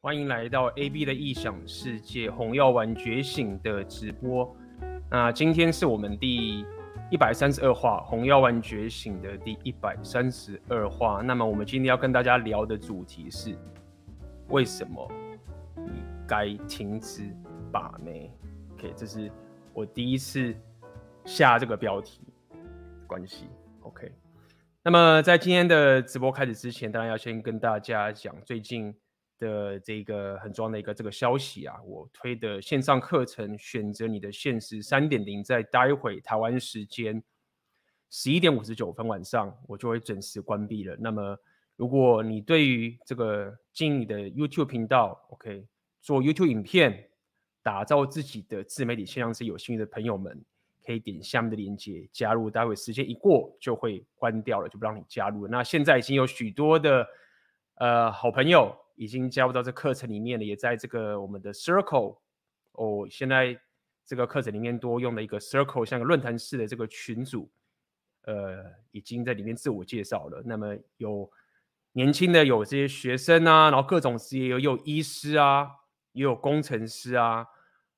欢迎来到 AB 的异想世界，红药丸觉醒的直播。那今天是我们第一百三十二话，红药丸觉醒的第一百三十二话。那么我们今天要跟大家聊的主题是：为什么你该停止把妹？OK，这是我第一次下这个标题关系。OK。那么在今天的直播开始之前，当然要先跟大家讲最近的这个很重要的一个这个消息啊，我推的线上课程《选择你的现实三点零》，在待会台湾时间十一点五十九分晚上，我就会准时关闭了。那么，如果你对于这个经营你的 YouTube 频道，OK，做 YouTube 影片，打造自己的自媒体线上是有兴趣的朋友们。可以点下面的链接加入，待会时间一过就会关掉了，就不让你加入了。那现在已经有许多的呃好朋友已经加入到这课程里面了，也在这个我们的 Circle 哦，现在这个课程里面多用的一个 Circle，像个论坛式的这个群组，呃，已经在里面自我介绍了。那么有年轻的有这些学生啊，然后各种职业有有医师啊，也有工程师啊，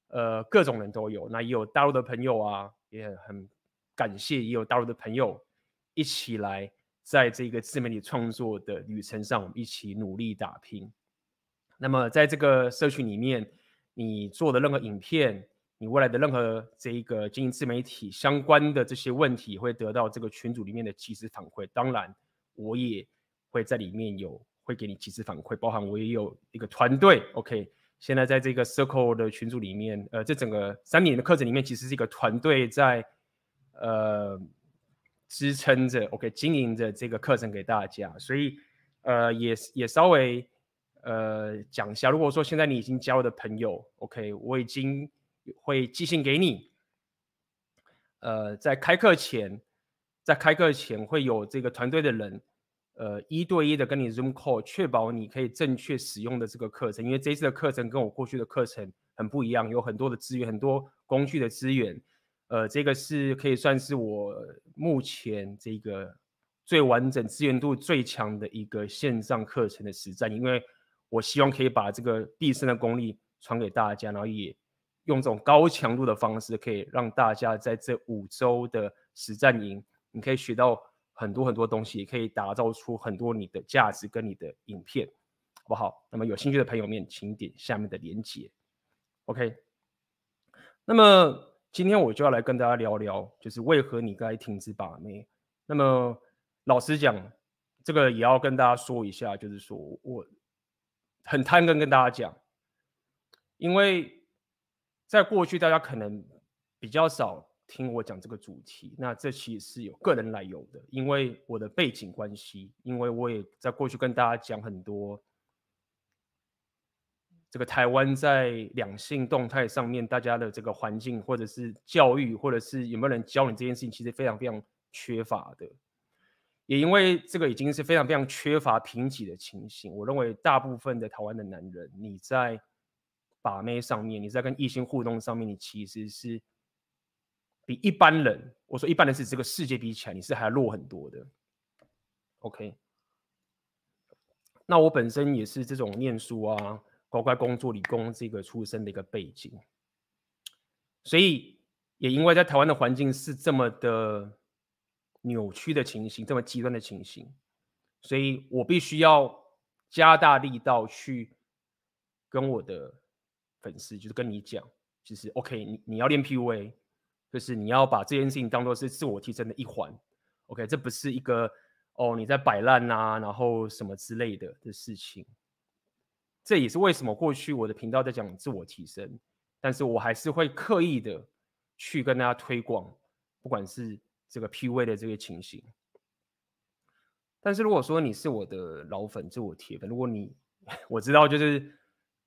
呃，各种人都有。那也有大陆的朋友啊。也很感谢，也有大陆的朋友一起来，在这个自媒体创作的旅程上，我们一起努力打拼。那么，在这个社群里面，你做的任何影片，你未来的任何这一个经营自媒体相关的这些问题，会得到这个群组里面的即时反馈。当然，我也会在里面有会给你即时反馈，包含我也有一个团队，OK。现在在这个 Circle 的群组里面，呃，这整个三年的课程里面，其实是一个团队在呃支撑着，OK，经营着这个课程给大家。所以，呃，也也稍微呃讲一下，如果说现在你已经交的朋友，OK，我已经会寄信给你。呃，在开课前，在开课前会有这个团队的人。呃，一对一的跟你 Zoom call，确保你可以正确使用的这个课程，因为这次的课程跟我过去的课程很不一样，有很多的资源，很多工具的资源。呃，这个是可以算是我目前这个最完整、资源度最强的一个线上课程的实战，因为我希望可以把这个毕生的功力传给大家，然后也用这种高强度的方式，可以让大家在这五周的实战营，你可以学到。很多很多东西也可以打造出很多你的价值跟你的影片，好不好？那么有兴趣的朋友们，请点下面的链接。OK，那么今天我就要来跟大家聊聊，就是为何你该停止把妹。那么老实讲，这个也要跟大家说一下，就是说我很贪跟跟大家讲，因为在过去大家可能比较少。听我讲这个主题，那这其实是有个人来由的，因为我的背景关系，因为我也在过去跟大家讲很多，这个台湾在两性动态上面，大家的这个环境，或者是教育，或者是有没有人教你这件事情，其实非常非常缺乏的。也因为这个已经是非常非常缺乏贫瘠的情形，我认为大部分的台湾的男人，你在把妹上面，你在跟异性互动上面，你其实是。比一般人，我说一般人是这个世界比起来，你是还弱很多的。OK，那我本身也是这种念书啊，乖乖工作、理工这个出身的一个背景，所以也因为在台湾的环境是这么的扭曲的情形，这么极端的情形，所以我必须要加大力道去跟我的粉丝，就是跟你讲，就是 OK，你你要练 PUA。就是你要把这件事情当做是自我提升的一环，OK，这不是一个哦你在摆烂啊，然后什么之类的的事情。这也是为什么过去我的频道在讲自我提升，但是我还是会刻意的去跟大家推广，不管是这个 PUA 的这个情形。但是如果说你是我的老粉，是我铁粉，如果你 我知道就是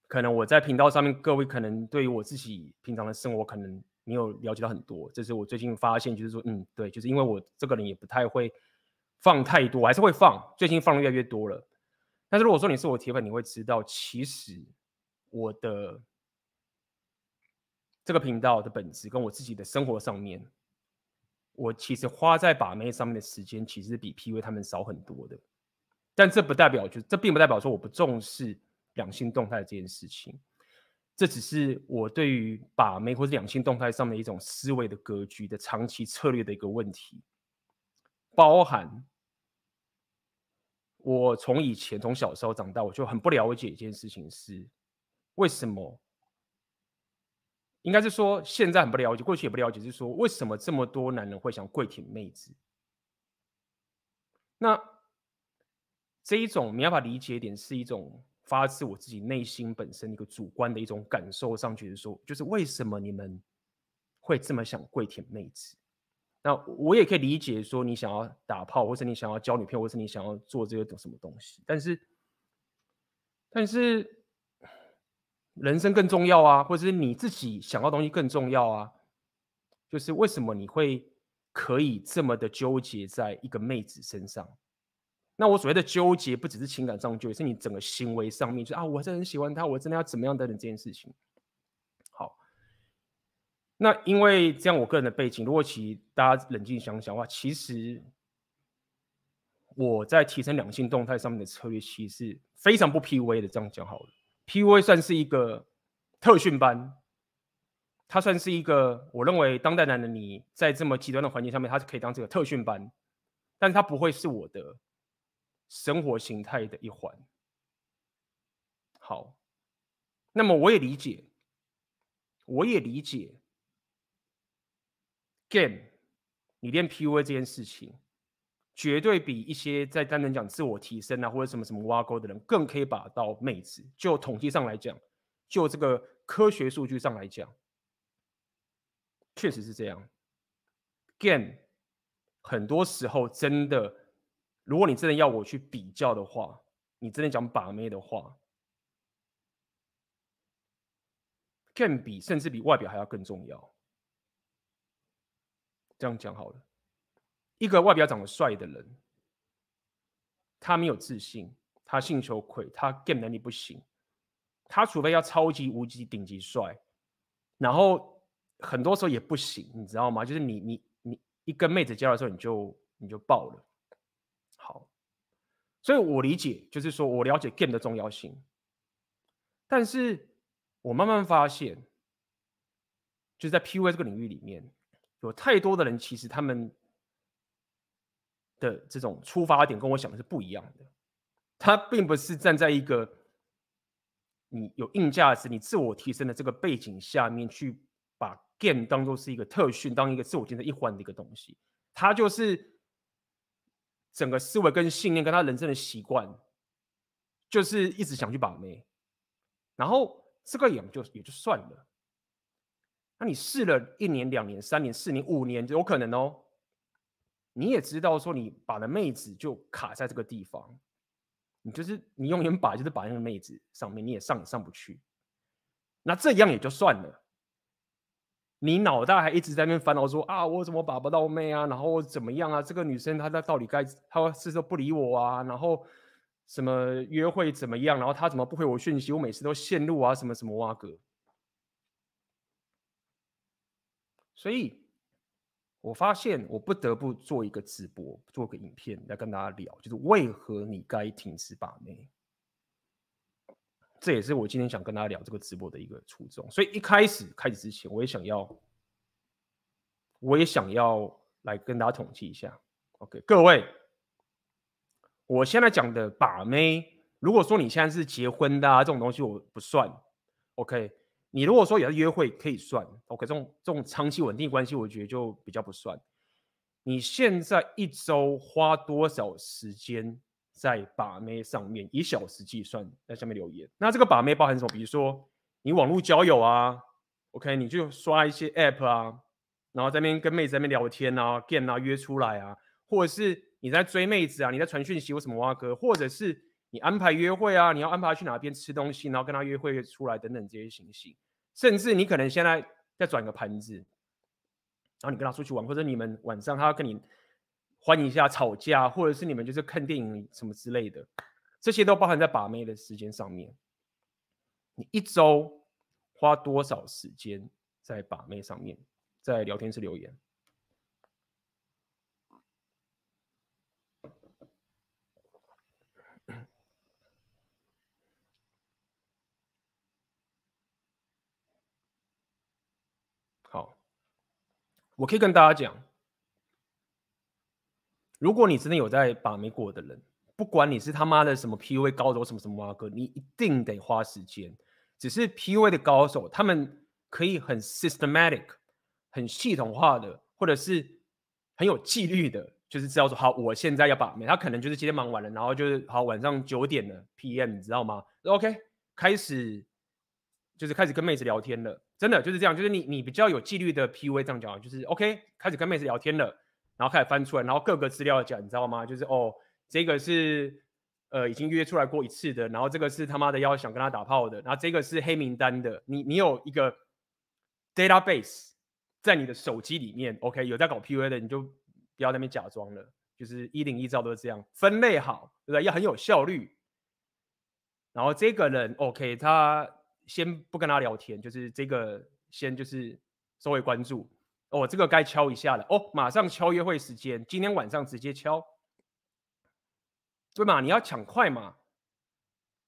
可能我在频道上面，各位可能对于我自己平常的生活可能。你有了解到很多，这是我最近发现，就是说，嗯，对，就是因为我这个人也不太会放太多，还是会放，最近放的越来越多了。但是如果说你是我铁粉，你会知道，其实我的这个频道的本质跟我自己的生活上面，我其实花在把妹上面的时间，其实比 P V 他们少很多的。但这不代表，就这并不代表说我不重视两性动态这件事情。这只是我对于把妹或者两性动态上面一种思维的格局的长期策略的一个问题，包含我从以前从小时候长大，我就很不了解一件事情是为什么，应该是说现在很不了解，过去也不了解，是说为什么这么多男人会想跪舔妹子？那这一种没办法理解点是一种。发自我自己内心本身一个主观的一种感受上去的时候，就是为什么你们会这么想跪舔妹子？那我也可以理解说你想要打炮，或是你想要交女朋友，或是你想要做这个什么东西。但是，但是人生更重要啊，或者是你自己想要的东西更重要啊。就是为什么你会可以这么的纠结在一个妹子身上？那我所谓的纠结，不只是情感上纠结，是你整个行为上面，就是啊，我真的很喜欢他，我真的要怎么样等等这件事情。那因为这样，我个人的背景，如果其大家冷静想想的话，其实我在提升两性动态上面的策略，其实是非常不 PUA 的。这样讲好了，PUA 算是一个特训班，它算是一个我认为当代男人你在这么极端的环境上面，它是可以当这个特训班，但是它不会是我的。生活形态的一环。好，那么我也理解，我也理解，Game，你练 PUA 这件事情，绝对比一些在单纯讲自我提升啊，或者什么什么挖沟的人更可以把到妹子。就统计上来讲，就这个科学数据上来讲，确实是这样。Game，很多时候真的。如果你真的要我去比较的话，你真的讲把妹的话，Game 比甚至比外表还要更重要。这样讲好了，一个外表长得帅的人，他没有自信，他性羞愧，他 Game 能力不行，他除非要超级无敌顶级帅，然后很多时候也不行，你知道吗？就是你你你一跟妹子交的时候，你就你就爆了。好，所以我理解，就是说我了解 game 的重要性，但是我慢慢发现，就是在 PUA 这个领域里面，有太多的人其实他们的这种出发点跟我想的是不一样的。他并不是站在一个你有硬价值、你自我提升的这个背景下面去把 game 当做是一个特训、当一个自我提升一环的一个东西，他就是。整个思维跟信念跟他人生的习惯，就是一直想去把妹，然后这个也就也就算了。那你试了一年、两年、三年、四年、五年，就有可能哦。你也知道说，你把的妹子就卡在这个地方，你就是你永远把就是把那个妹子上面，你也上也上不去。那这样也就算了。你脑袋还一直在那边烦恼说啊，我怎么把不到妹啊？然后怎么样啊？这个女生她她到底该她是说不理我啊？然后什么约会怎么样？然后她怎么不回我讯息？我每次都陷入啊什么什么哇哥。所以我发现我不得不做一个直播，做个影片来跟大家聊，就是为何你该停止把妹。这也是我今天想跟大家聊这个直播的一个初衷，所以一开始开始之前，我也想要，我也想要来跟大家统计一下。OK，各位，我现在讲的把妹，如果说你现在是结婚的啊，这种东西我不算。OK，你如果说也是约会可以算。OK，这种这种长期稳定关系，我觉得就比较不算。你现在一周花多少时间？在把妹上面以小时计算，在下面留言。那这个把妹包含什么？比如说你网络交友啊，OK，你就刷一些 App 啊，然后在那边跟妹子在那边聊天啊见啊约出来啊，或者是你在追妹子啊，你在传讯息或什么挖哥，或者是你安排约会啊，你要安排去哪边吃东西，然后跟他约会出来等等这些情形，甚至你可能现在在转个盘子，然后你跟他出去玩，或者你们晚上他要跟你。欢迎一下吵架，或者是你们就是看电影什么之类的，这些都包含在把妹的时间上面。你一周花多少时间在把妹上面，在聊天室留言。我可以跟大家讲，如果你真的有在把妹过的人，不管你是他妈的什么 PUA 高手什么什么哥，你一定得花时间。只是 PUA 的高手，他们可以很 systematic、很系统化的，或者是很有纪律的，就是知道说好，我现在要把妹。他可能就是今天忙完了，然后就是好晚上九点了 PM，你知道吗？OK，开始就是开始跟妹子聊天了，真的就是这样，就是你你比较有纪律的 PUA 这样讲，就是 OK，开始跟妹子聊天了，然后开始翻出来，然后各个资料讲，你知道吗？就是哦。这个是呃已经约出来过一次的，然后这个是他妈的要想跟他打炮的，然后这个是黑名单的。你你有一个 database 在你的手机里面，OK？有在搞 PUA 的，你就不要在那边假装了，就是一零一照都是这样分类好，对不对？要很有效率。然后这个人 OK，他先不跟他聊天，就是这个先就是稍微关注哦，这个该敲一下了哦，马上敲约会时间，今天晚上直接敲。对嘛？你要抢快嘛！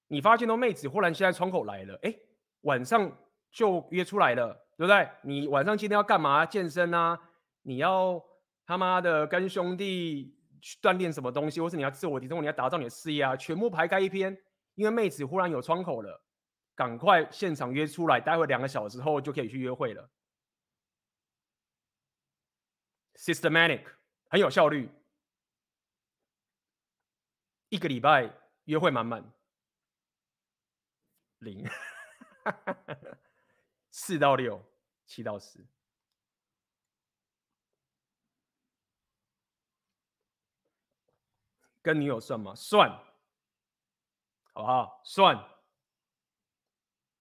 你发现到妹子忽然现在窗口来了，哎，晚上就约出来了，对不对？你晚上今天要干嘛？健身啊？你要他妈的跟兄弟去锻炼什么东西，或是你要自我提升，你要打造你的事业啊？全部排开一篇，因为妹子忽然有窗口了，赶快现场约出来，待会两个小时后就可以去约会了。Systematic，很有效率。一个礼拜约会满满零，四到六，七到十，跟女友算吗？算，好不好？算。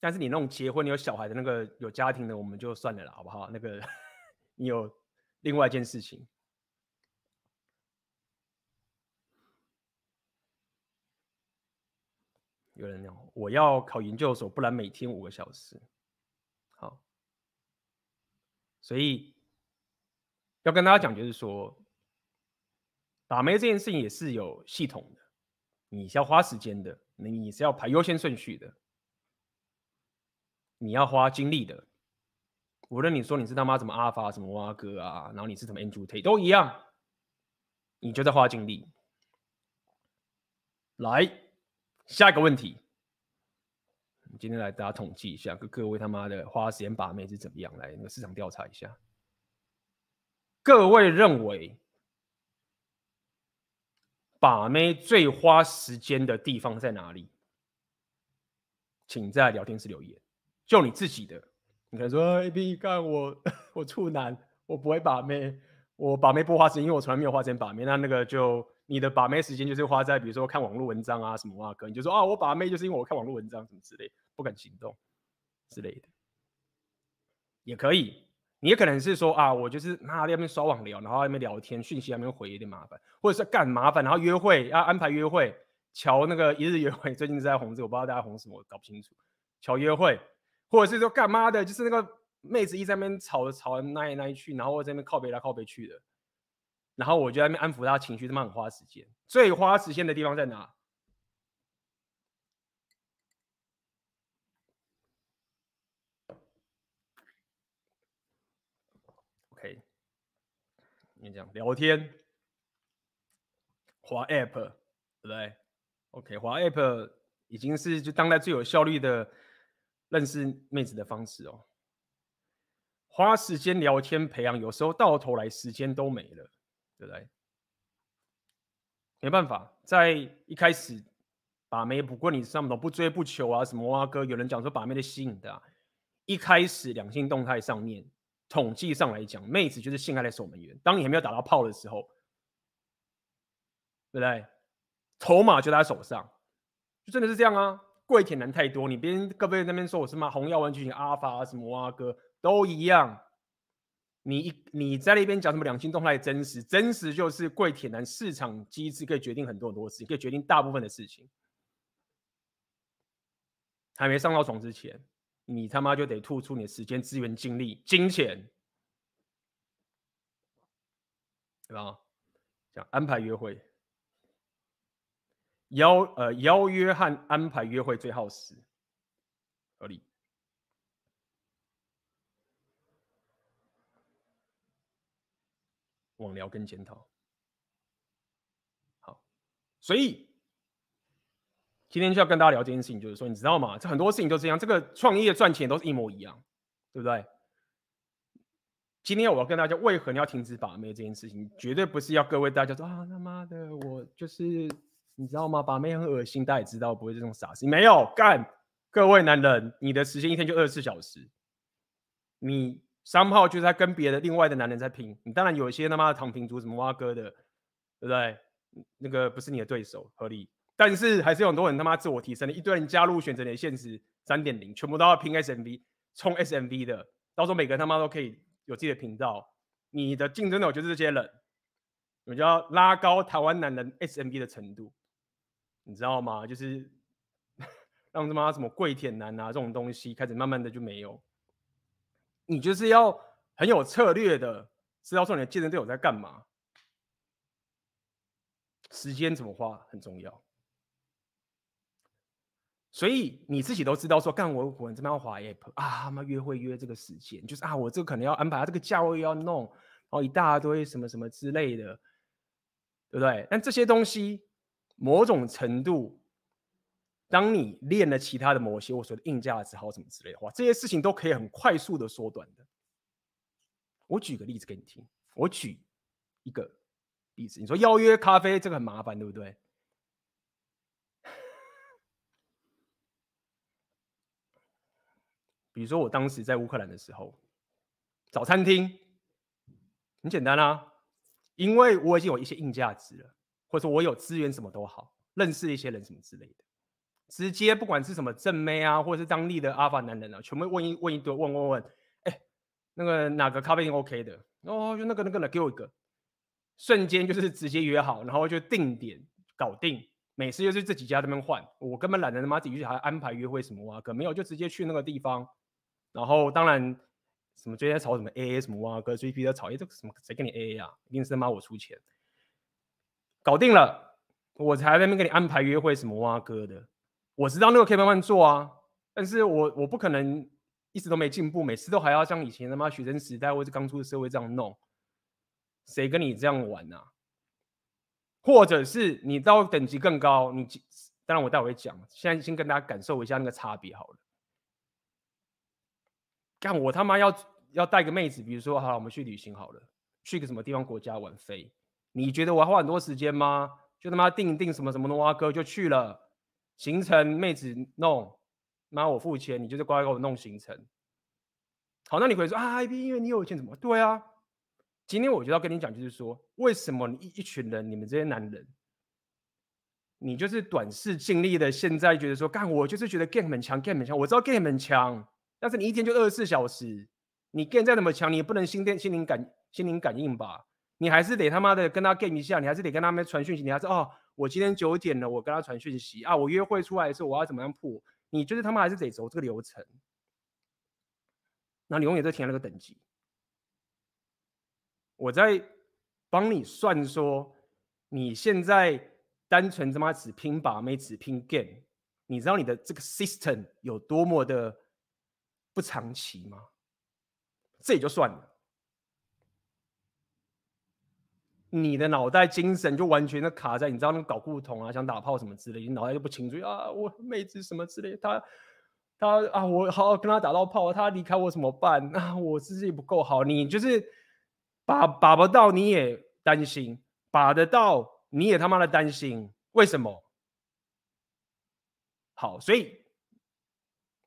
但是你那种结婚、你有小孩的那个有家庭的，我们就算了啦，好不好？那个 你有另外一件事情。有人讲，我要考研究所，不然每天五个小时。好，所以要跟大家讲，就是说，打妹这件事情也是有系统的，你是要花时间的，你是要排优先顺序的，你要花精力的。无论你说你是他妈什么阿法什么蛙哥啊，然后你是什么 Andrew Tate 都一样，你就在花精力。来。下一个问题，今天来大家统计一下，各各位他妈的花时间把妹是怎么样？来那个市场调查一下，各位认为把妹最花时间的地方在哪里？请在聊天室留言。就你自己的，你可能说 A B 干我 我处男，我不会把妹，我把妹不花时间，因为我从来没有花钱把妹。那那个就。你的把妹时间就是花在比如说看网络文章啊什么啊，可能就说啊我把妹就是因为我看网络文章什么之类，不敢行动之类的，也可以。你也可能是说啊我就是那在那边刷网聊，然后在那边聊天，讯息还没有回有点麻烦，或者是干麻烦，然后约会要安排约会，乔那个一日约会，最近在红这，我不知道大家红什么，我搞不清楚。乔约会，或者是说干嘛的，就是那个妹子一直在那边吵着吵着那一那一去，然后我在那边靠北来靠北去的。然后我就在那边安抚她情绪，他妈很花时间。最花时间的地方在哪？OK，你讲聊天，滑 App，对不对？OK，滑 App 已经是就当代最有效率的认识妹子的方式哦。花时间聊天培养，有时候到头来时间都没了。对不对？没办法，在一开始把妹，不过你上头不追不求啊，什么啊哥，有人讲说把妹的吸引的，一开始两性动态上面，统计上来讲，妹子就是性爱的守门员。当你还没有打到炮的时候，对不对？筹码就在他手上，就真的是这样啊。跪舔男太多，你别人各位那边说我是嘛红药丸剧情阿法，什么啊哥都一样。你一你在那边讲什么两性动态真实？真实就是跪舔男市场机制可以决定很多很多事情，可以决定大部分的事情。还没上到床之前，你他妈就得吐出你的时间、资源、精力、金钱，对吧？讲安排约会，邀呃邀约和安排约会最耗时，合理。网聊跟检讨。好，所以今天就要跟大家聊这件事情，就是说，你知道吗？这很多事情都这样，这个创业赚钱都是一模一样，对不对？今天我要跟大家，为何你要停止把妹这件事情，绝对不是要各位大家说啊他妈的，我就是你知道吗？把妹很恶心，大家也知道不会这种傻事，没有干。各位男人，你的时间一天就二十四小时，你三号就是在跟别的另外的男人在拼。你当然有一些他妈的躺平族，什么挖哥的，对不对？那个不是你的对手，合理。但是还是有很多人他妈自我提升的，一堆人加入选择你的现实三点零，全部都要拼 SMV，冲 SMV 的，到时候每个人他妈都可以有自己的频道。你的竞争对手就是这些人，我就要拉高台湾男人 SMV 的程度，你知道吗？就是。让他妈什么跪舔男啊这种东西开始慢慢的就没有，你就是要很有策略的知道说你的竞争对手在干嘛，时间怎么花很重要，所以你自己都知道说干我我这边要滑 app 啊，他妈约会约这个时间就是啊我这个可能要安排这个价位要弄，然后一大堆什么什么之类的，对不对？但这些东西某种程度。当你练了其他的某些，我说的硬价值好什么之类的话，这些事情都可以很快速的缩短的。我举个例子给你听，我举一个例子，你说邀约咖啡这个很麻烦，对不对？比如说我当时在乌克兰的时候，找餐厅很简单啊，因为我已经有一些硬价值了，或者我有资源，什么都好，认识一些人什么之类的。直接不管是什么正妹啊，或者是当地的阿法男人啊，全部问一问一堆，问问问，哎、那个哪个咖啡店 OK 的？哦，就那个那个了给我一个，瞬间就是直接约好，然后就定点搞定。每次就是这几家这边换，我根本懒得他妈自己去还安排约会什么啊，可没有，就直接去那个地方。然后当然什么最近在吵什么 AA 什么哇哥，最近在吵，哎，这个什么谁跟你 AA 啊？一定是他妈我出钱，搞定了，我才在那边给你安排约会什么哇哥的。我知道那个可以慢慢做啊，但是我我不可能一直都没进步，每次都还要像以前他妈学生时代或者刚出社会这样弄，谁跟你这样玩啊？或者是你到等级更高，你当然我待会会讲，现在先跟大家感受一下那个差别好了。干我他妈要要带个妹子，比如说好了，我们去旅行好了，去个什么地方国家玩飞，你觉得我要花很多时间吗？就他妈定定什么什么的哇哥就去了。行程妹子弄，妈我付钱，你就是乖乖给我弄行程。好，那你会说啊，IB，因为你有钱怎么？对啊，今天我就要跟你讲，就是说，为什么你一一群人，你们这些男人，你就是短视近利的，现在觉得说，干我就是觉得 game 很强，game 很强，我知道 game 很强，但是你一天就二十四小时，你 game 再怎么强，你也不能心电心灵感心灵感应吧？你还是得他妈的跟他 game 一下，你还是得跟他们传讯息，你还是哦。我今天九点了，我跟他传讯息啊，我约会出来的时候我要怎么样破？你就是他妈还是得走这个流程，那你永远都填了个等级。我在帮你算说，你现在单纯他妈只拼把妹，只拼 game，你知道你的这个 system 有多么的不长期吗？这也就算了。你的脑袋精神就完全的卡在，你知道那个搞不同啊，想打炮什么之类，你脑袋就不清楚啊。我妹子什么之类的，他他啊，我好好跟他打到炮，他离开我怎么办？啊，我自己不够好，你就是把把不到，你也担心；把得到，你也他妈的担心。为什么？好，所以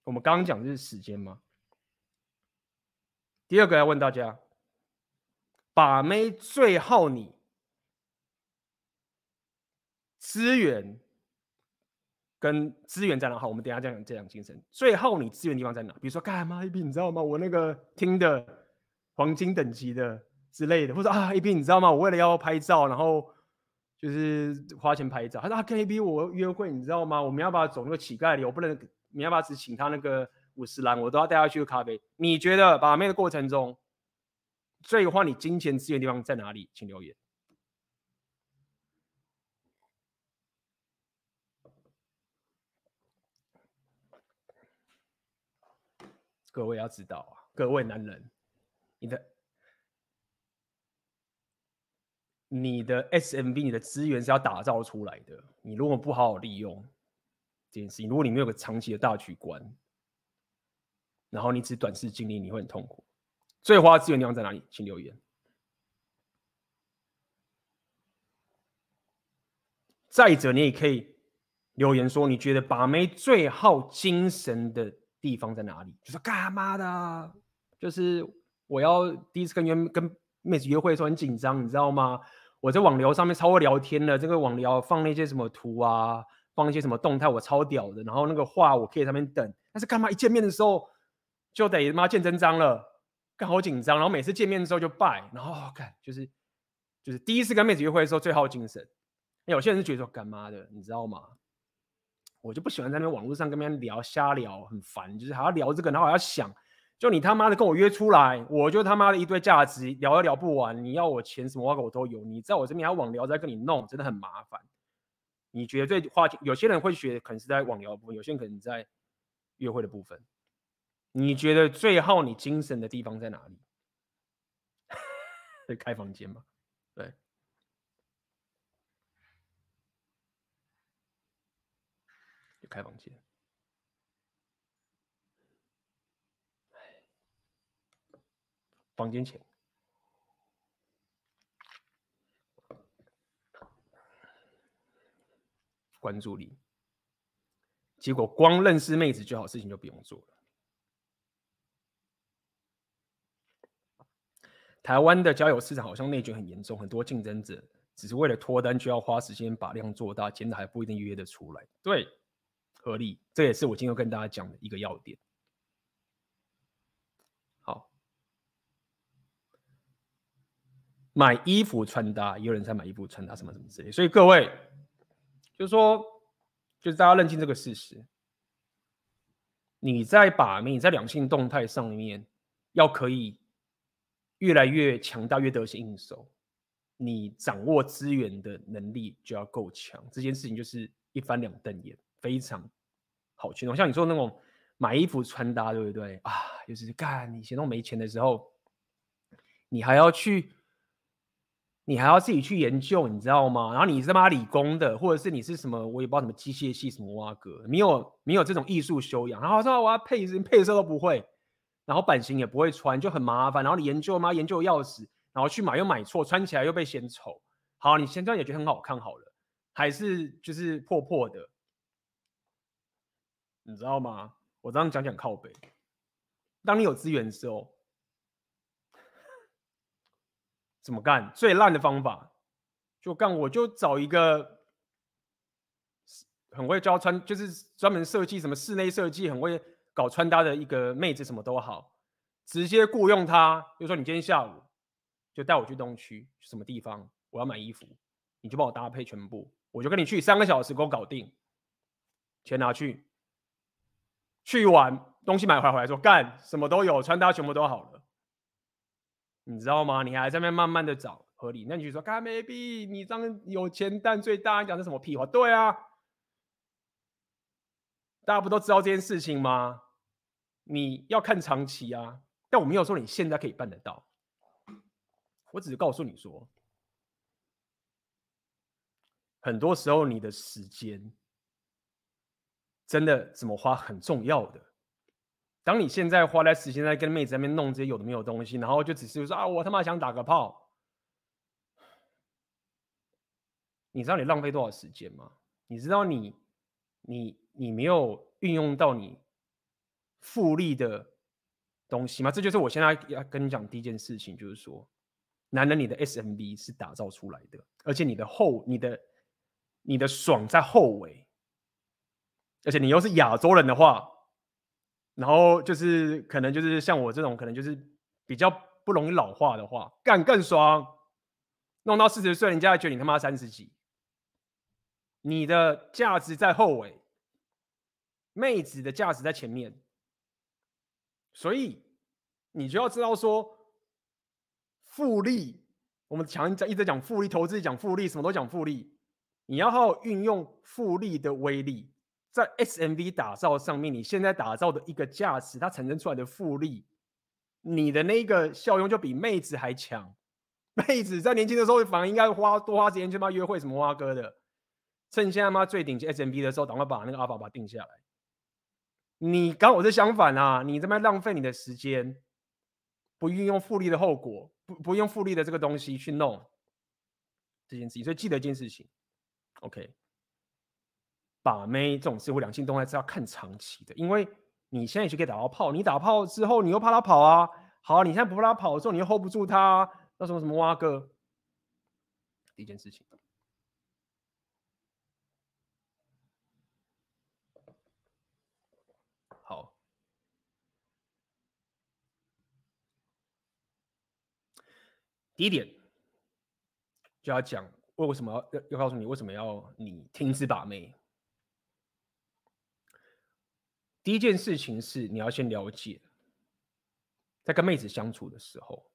我们刚刚讲的是时间吗？第二个要问大家，把妹最耗你。资源跟资源在哪？好，我们等一下再讲这样精神。最后你资源地方在哪？比如说干嘛？A B 你知道吗？我那个听的黄金等级的之类的，或者啊 A B 你知道吗？我为了要拍照，然后就是花钱拍照。他说啊跟 A B 我约会，你知道吗？我们要不要走那个乞丐里？我不能，你要不要只请他那个五十岚？我都要带他去喝咖啡。你觉得把妹的过程中最花你金钱资源地方在哪里？请留言。各位要知道啊，各位男人，你的你的 SMB，你的资源是要打造出来的。你如果不好好利用这件事情，如果你没有个长期的大局观，然后你只短视经历，你会很痛苦。最花资源地方在哪里？请留言。再者，你也可以留言说，你觉得把妹最耗精神的地方在哪里？就是干嘛的？就是我要第一次跟约跟妹子约会的时候很紧张，你知道吗？我在网聊上面超会聊天的，这个网聊放那些什么图啊，放一些什么动态，我超屌的。然后那个话我可以在那边等，但是干嘛一见面的时候就得他妈见真章了，干好紧张。然后每次见面的时候就拜，然后干就是就是第一次跟妹子约会的时候最耗精神。有些人是觉得说干嘛的，你知道吗？我就不喜欢在那网络上跟别人聊瞎聊，很烦，就是还要聊这个，然后还要想，就你他妈的跟我约出来，我就他妈的一堆价值，聊都聊不完。你要我钱什么话我都有，你在我这边还要网聊再跟你弄，真的很麻烦。你觉得这花钱？有些人会学可能是在网聊部分，有些人可能在约会的部分。你觉得最耗你精神的地方在哪里？在开房间吗？对。开房间，房间钱，关注力，结果光认识妹子就好，事情就不用做了。台湾的交友市场好像内卷很严重，很多竞争者只是为了脱单，就要花时间把量做大，真的还不一定约得出来。对。合理，这也是我今天要跟大家讲的一个要点。好，买衣服穿搭，也有人在买衣服穿搭，什么什么之类。所以各位，就是说，就是大家认清这个事实：你在把妹，你在两性动态上面，要可以越来越强大，越得心应手，你掌握资源的能力就要够强。这件事情就是一翻两瞪眼，非常。好群众，像你说那种买衣服穿搭，对不对啊？就是干，你以前都没钱的时候，你还要去，你还要自己去研究，你知道吗？然后你是他妈理工的，或者是你是什么，我也不知道什么机械系什么哇哥，没有没有这种艺术修养，然后说我要配配色都不会，然后版型也不会穿，就很麻烦。然后你研究嘛？研究要死，然后去买又买错，穿起来又被嫌丑。好，你现在也觉得很好看好了，还是就是破破的。你知道吗？我这样讲讲靠北。当你有资源的时候，怎么干？最烂的方法就干，我就找一个很会教穿，就是专门设计什么室内设计，很会搞穿搭的一个妹子，什么都好，直接雇佣她。就说你今天下午就带我去东区什么地方，我要买衣服，你就帮我搭配全部，我就跟你去三个小时给我搞定，钱拿去。去玩，东西买回来，回来说干什么都有，穿搭全部都好了，你知道吗？你还在那边慢慢的找合理，那你就说干没必，你这样有钱但最大，你讲的什么屁话？对啊，大家不都知道这件事情吗？你要看长期啊，但我没有说你现在可以办得到，我只是告诉你说，很多时候你的时间。真的怎么花很重要的。当你现在花在时间在跟妹子在那边弄这些有的没有东西，然后就只是说啊，我他妈想打个炮。你知道你浪费多少时间吗？你知道你你你没有运用到你复利的东西吗？这就是我现在要跟你讲第一件事情，就是说，男人你的 SMB 是打造出来的，而且你的后你的你的爽在后尾。而且你又是亚洲人的话，然后就是可能就是像我这种，可能就是比较不容易老化的话，干更爽。弄到四十岁，人家还觉得你他妈三十几。你的价值在后尾，妹子的价值在前面。所以你就要知道说，复利，我们强一直讲复利投资，讲复利，什么都讲复利。你要好好运用复利的威力。在 SMB 打造上面，你现在打造的一个价值，它产生出来的复利，你的那个效用就比妹子还强。妹子在年轻的时候反而应该花多花时间去妈约会什么花哥的，趁现在妈最顶级 SMB 的时候，赶快把那个阿法把定下来。你刚好是相反啊，你这边浪费你的时间，不运用复利的后果，不不用复利的这个东西去弄这件事情，所以记得一件事情，OK，把妹这种事或两性动态是要看长期的，因为你现在也可以打到炮，你打炮之后你又怕他跑啊，好，你现在不怕他跑的时候，你又 hold 不住他啊，那什么什么蛙哥，第一件事情。好第一点就要讲，为什么要要告诉你为什么要你停止把妹。第一件事情是你要先了解，在跟妹子相处的时候，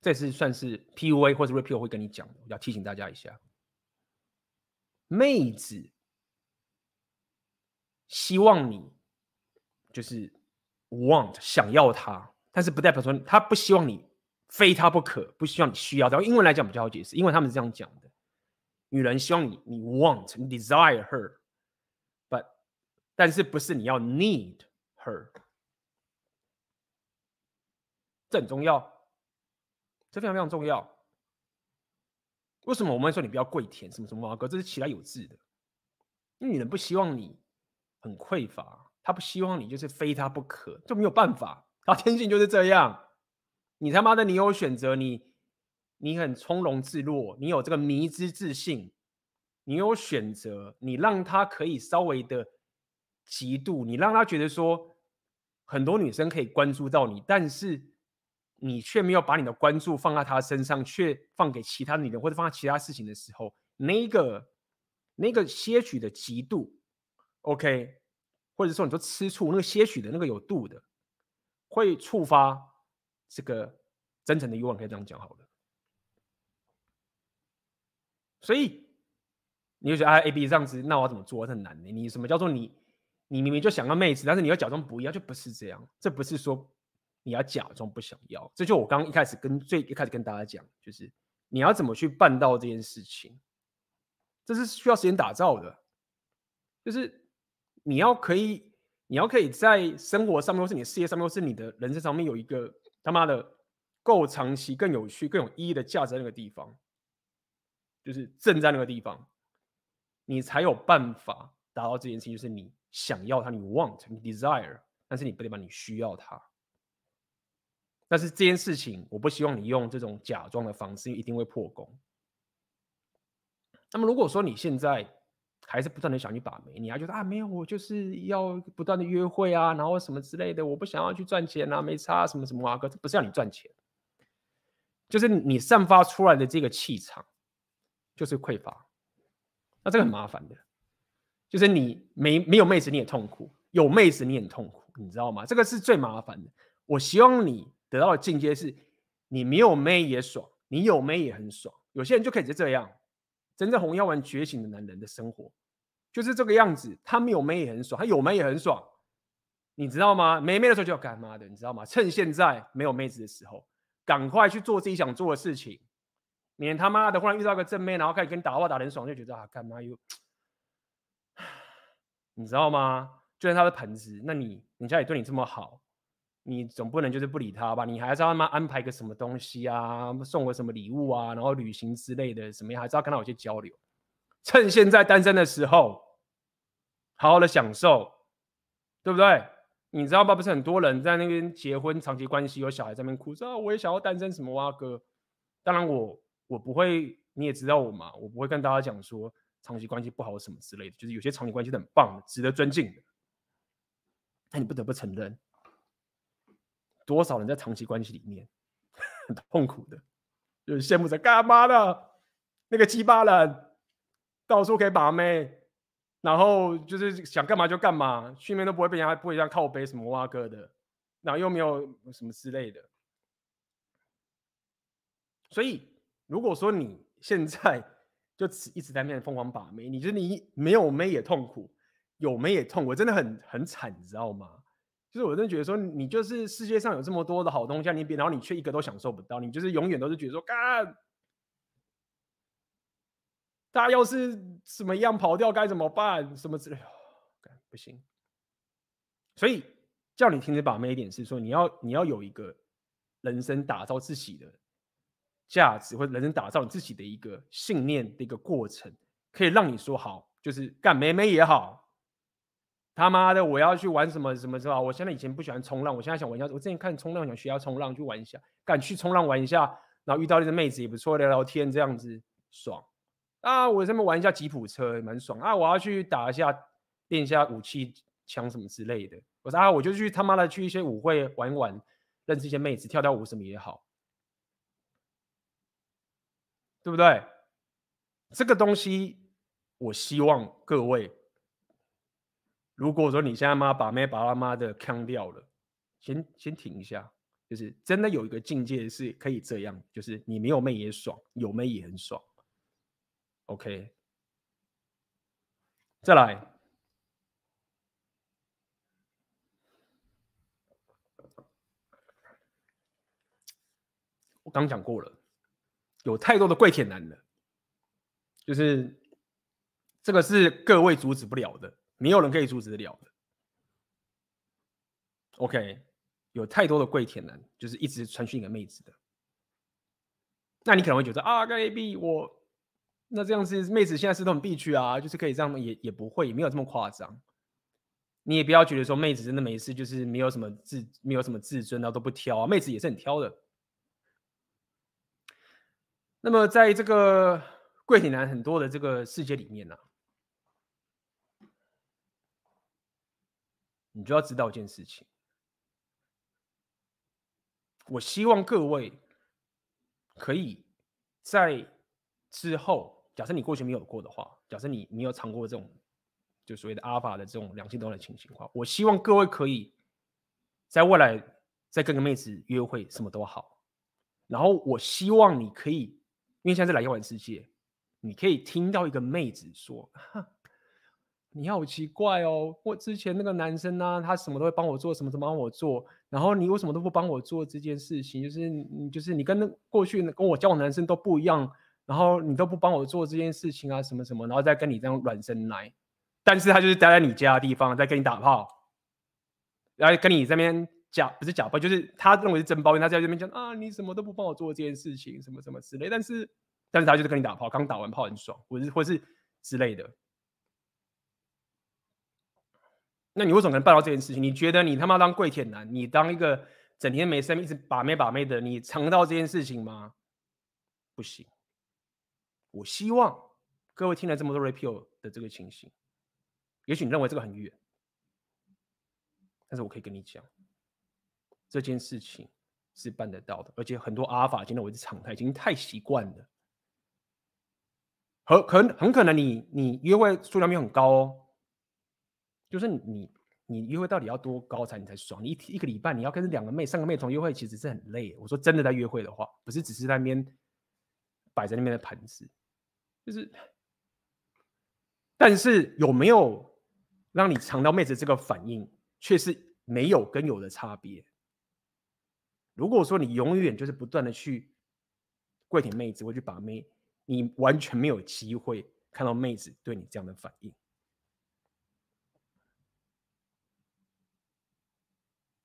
这是算是 PUA 或者 Repeal 会跟你讲的，我要提醒大家一下，妹子希望你就是 want 想要她，但是不代表说她不希望你。非她不可，不希望你需要。然后英文来讲比较好解释，因为他们是这样讲的：女人希望你，你 want，你 desire her 但是不是你要 need her，这很重要，这非常非常重要。为什么我们说你不要跪舔什么什么啊？哥，这是其来有自的。因为女人不希望你很匮乏，她不希望你就是非她不可，就没有办法，她天性就是这样。你他妈的，你有选择，你你很从容自若，你有这个迷之自信，你有选择，你让他可以稍微的嫉妒，你让他觉得说很多女生可以关注到你，但是你却没有把你的关注放在他身上，却放给其他女人或者放在其他事情的时候，那个那个些许的嫉妒，OK，或者说你说吃醋，那个些许的那个有度的，会触发。这个真诚的欲望可以这样讲好了，所以你就觉得啊，A B 这样子，那我要怎么做？很难的。你什么叫做你？你明明就想要妹子，但是你要假装不要，就不是这样。这不是说你要假装不想要。这就我刚刚一开始跟最一开始跟大家讲，就是你要怎么去办到这件事情，这是需要时间打造的。就是你要可以，你要可以在生活上面，或是你的事业上面，或是你的人生上面有一个。他妈的，够长期、更有趣、更有意义的价值那个地方，就是正在那个地方，你才有办法达到这件事情。就是你想要它，你 want，你 desire，但是你不得把你需要它。但是这件事情，我不希望你用这种假装的方式，因为一定会破功。那么如果说你现在，还是不断的想去把妹，你还觉得啊，没有，我就是要不断的约会啊，然后什么之类的，我不想要去赚钱啊，没差什么什么啊，哥，这不是要你赚钱，就是你散发出来的这个气场就是匮乏，那这个很麻烦的，就是你没没有妹子你也痛苦，有妹子你也痛苦，你知道吗？这个是最麻烦的。我希望你得到的境界是，你没有妹也爽，你有妹也很爽，有些人就可以是这样。真正红药丸觉醒的男人的生活就是这个样子，他没有妹也很爽，他有妹也很爽，你知道吗？没妹的时候就要干嘛的，你知道吗？趁现在没有妹子的时候，赶快去做自己想做的事情，免他妈的忽然遇到个正妹，然后开始跟你打话打得很爽，就觉得啊干嘛又，你知道吗？就算他的盆子，那你人家也对你这么好。你总不能就是不理他吧？你还是要他妈安排个什么东西啊，送个什么礼物啊，然后旅行之类的，什么样还是要跟他有些交流。趁现在单身的时候，好好的享受，对不对？你知道吗？不是很多人在那边结婚、长期关系有小孩在那边哭说啊，我也想要单身什么哇哥。当然我我不会，你也知道我嘛，我不会跟大家讲说长期关系不好什么之类的，就是有些长期关系很棒的，值得尊敬的。但你不得不承认。多少人在长期关系里面 很痛苦的，就是羡慕着干嘛的？那个鸡巴人到处可以把妹，然后就是想干嘛就干嘛，训练都不会被人家不会像靠背什么挖哥的，然后又没有什么之类的。所以如果说你现在就只一直在面疯狂把妹，你觉得你没有妹也痛苦，有妹也痛苦，真的很很惨，你知道吗？就是我真的觉得说，你就是世界上有这么多的好东西，你别，然后你却一个都享受不到，你就是永远都是觉得说，干，大家要是什么样跑掉该怎么办？什么之类，干不行。所以叫你停止把妹一点是说，你要你要有一个人生打造自己的价值，或者人生打造你自己的一个信念的一个过程，可以让你说好，就是干妹妹也好。他妈的！我要去玩什么什么是吧？我现在以前不喜欢冲浪，我现在想玩一下。我之前看冲浪，想学要冲浪，去玩一下。敢去冲浪玩一下，然后遇到那个妹子也不错，聊聊天这样子爽啊！我这边玩一下吉普车，蛮爽啊！我要去打一下，练一下武器枪什么之类的。我说啊，我就去他妈的去一些舞会玩一玩，认识一些妹子，跳跳舞什么也好，对不对？这个东西，我希望各位。如果说你现在妈把妹把他妈的坑掉了，先先停一下，就是真的有一个境界是可以这样，就是你没有妹也爽，有妹也很爽。OK，再来，我刚讲过了，有太多的跪舔男了，就是这个是各位阻止不了的。没有人可以阻止得了的。OK，有太多的跪舔男，就是一直传讯给妹子的。那你可能会觉得啊，跟 AB 我那这样子，妹子现在是都很必须啊，就是可以这样，也也不会，也没有这么夸张。你也不要觉得说妹子真的没事，就是没有什么自没有什么自尊，然后都不挑啊，妹子也是很挑的。那么在这个跪舔男很多的这个世界里面呢、你就要知道一件事情，我希望各位可以在之后，假设你过去没有过的话，假设你没有尝过这种就所谓的阿尔法的这种两性动的情形的话，我希望各位可以在未来再跟个妹子约会，什么都好。然后我希望你可以，因为现在是来药丸世界，你可以听到一个妹子说。你好奇怪哦！我之前那个男生呢、他什么都会帮我做，什么都帮我做。然后你为什么都不帮我做这件事情？就是你，就是你跟那过去跟我交往男生都不一样。然后你都不帮我做这件事情啊，什么什么，然后再跟你这样软生奶。但是他就是待在你家的地方，在跟你打炮，然后跟你这边假不是假包，就是他认为是真抱怨。他在这边讲啊，你什么都不帮我做这件事情，什么什么之类。但是但是他就是跟你打炮，刚打完炮很爽，或是或是之类的。那你为什么能办到这件事情？你觉得你他妈当跪舔男，你当一个整天没生一直把妹把妹的，你尝到这件事情吗？不行。我希望各位听了这么多 repeal 的这个情形，也许你认为这个很远，但是我可以跟你讲，这件事情是办得到的，而且很多阿法今天我是常态，已经太习惯了。很可很可能你你约会数量没有很高哦。就是你，你约会到底要多高才你才爽？你一一个礼拜你要跟两个妹、三个妹同约会，其实是很累。我说真的，在约会的话，不是只是在那边摆在那边的盘子，就是。但是有没有让你尝到妹子这个反应，却是没有跟有的差别。如果说你永远就是不断的去跪舔妹子，或去把妹，你完全没有机会看到妹子对你这样的反应。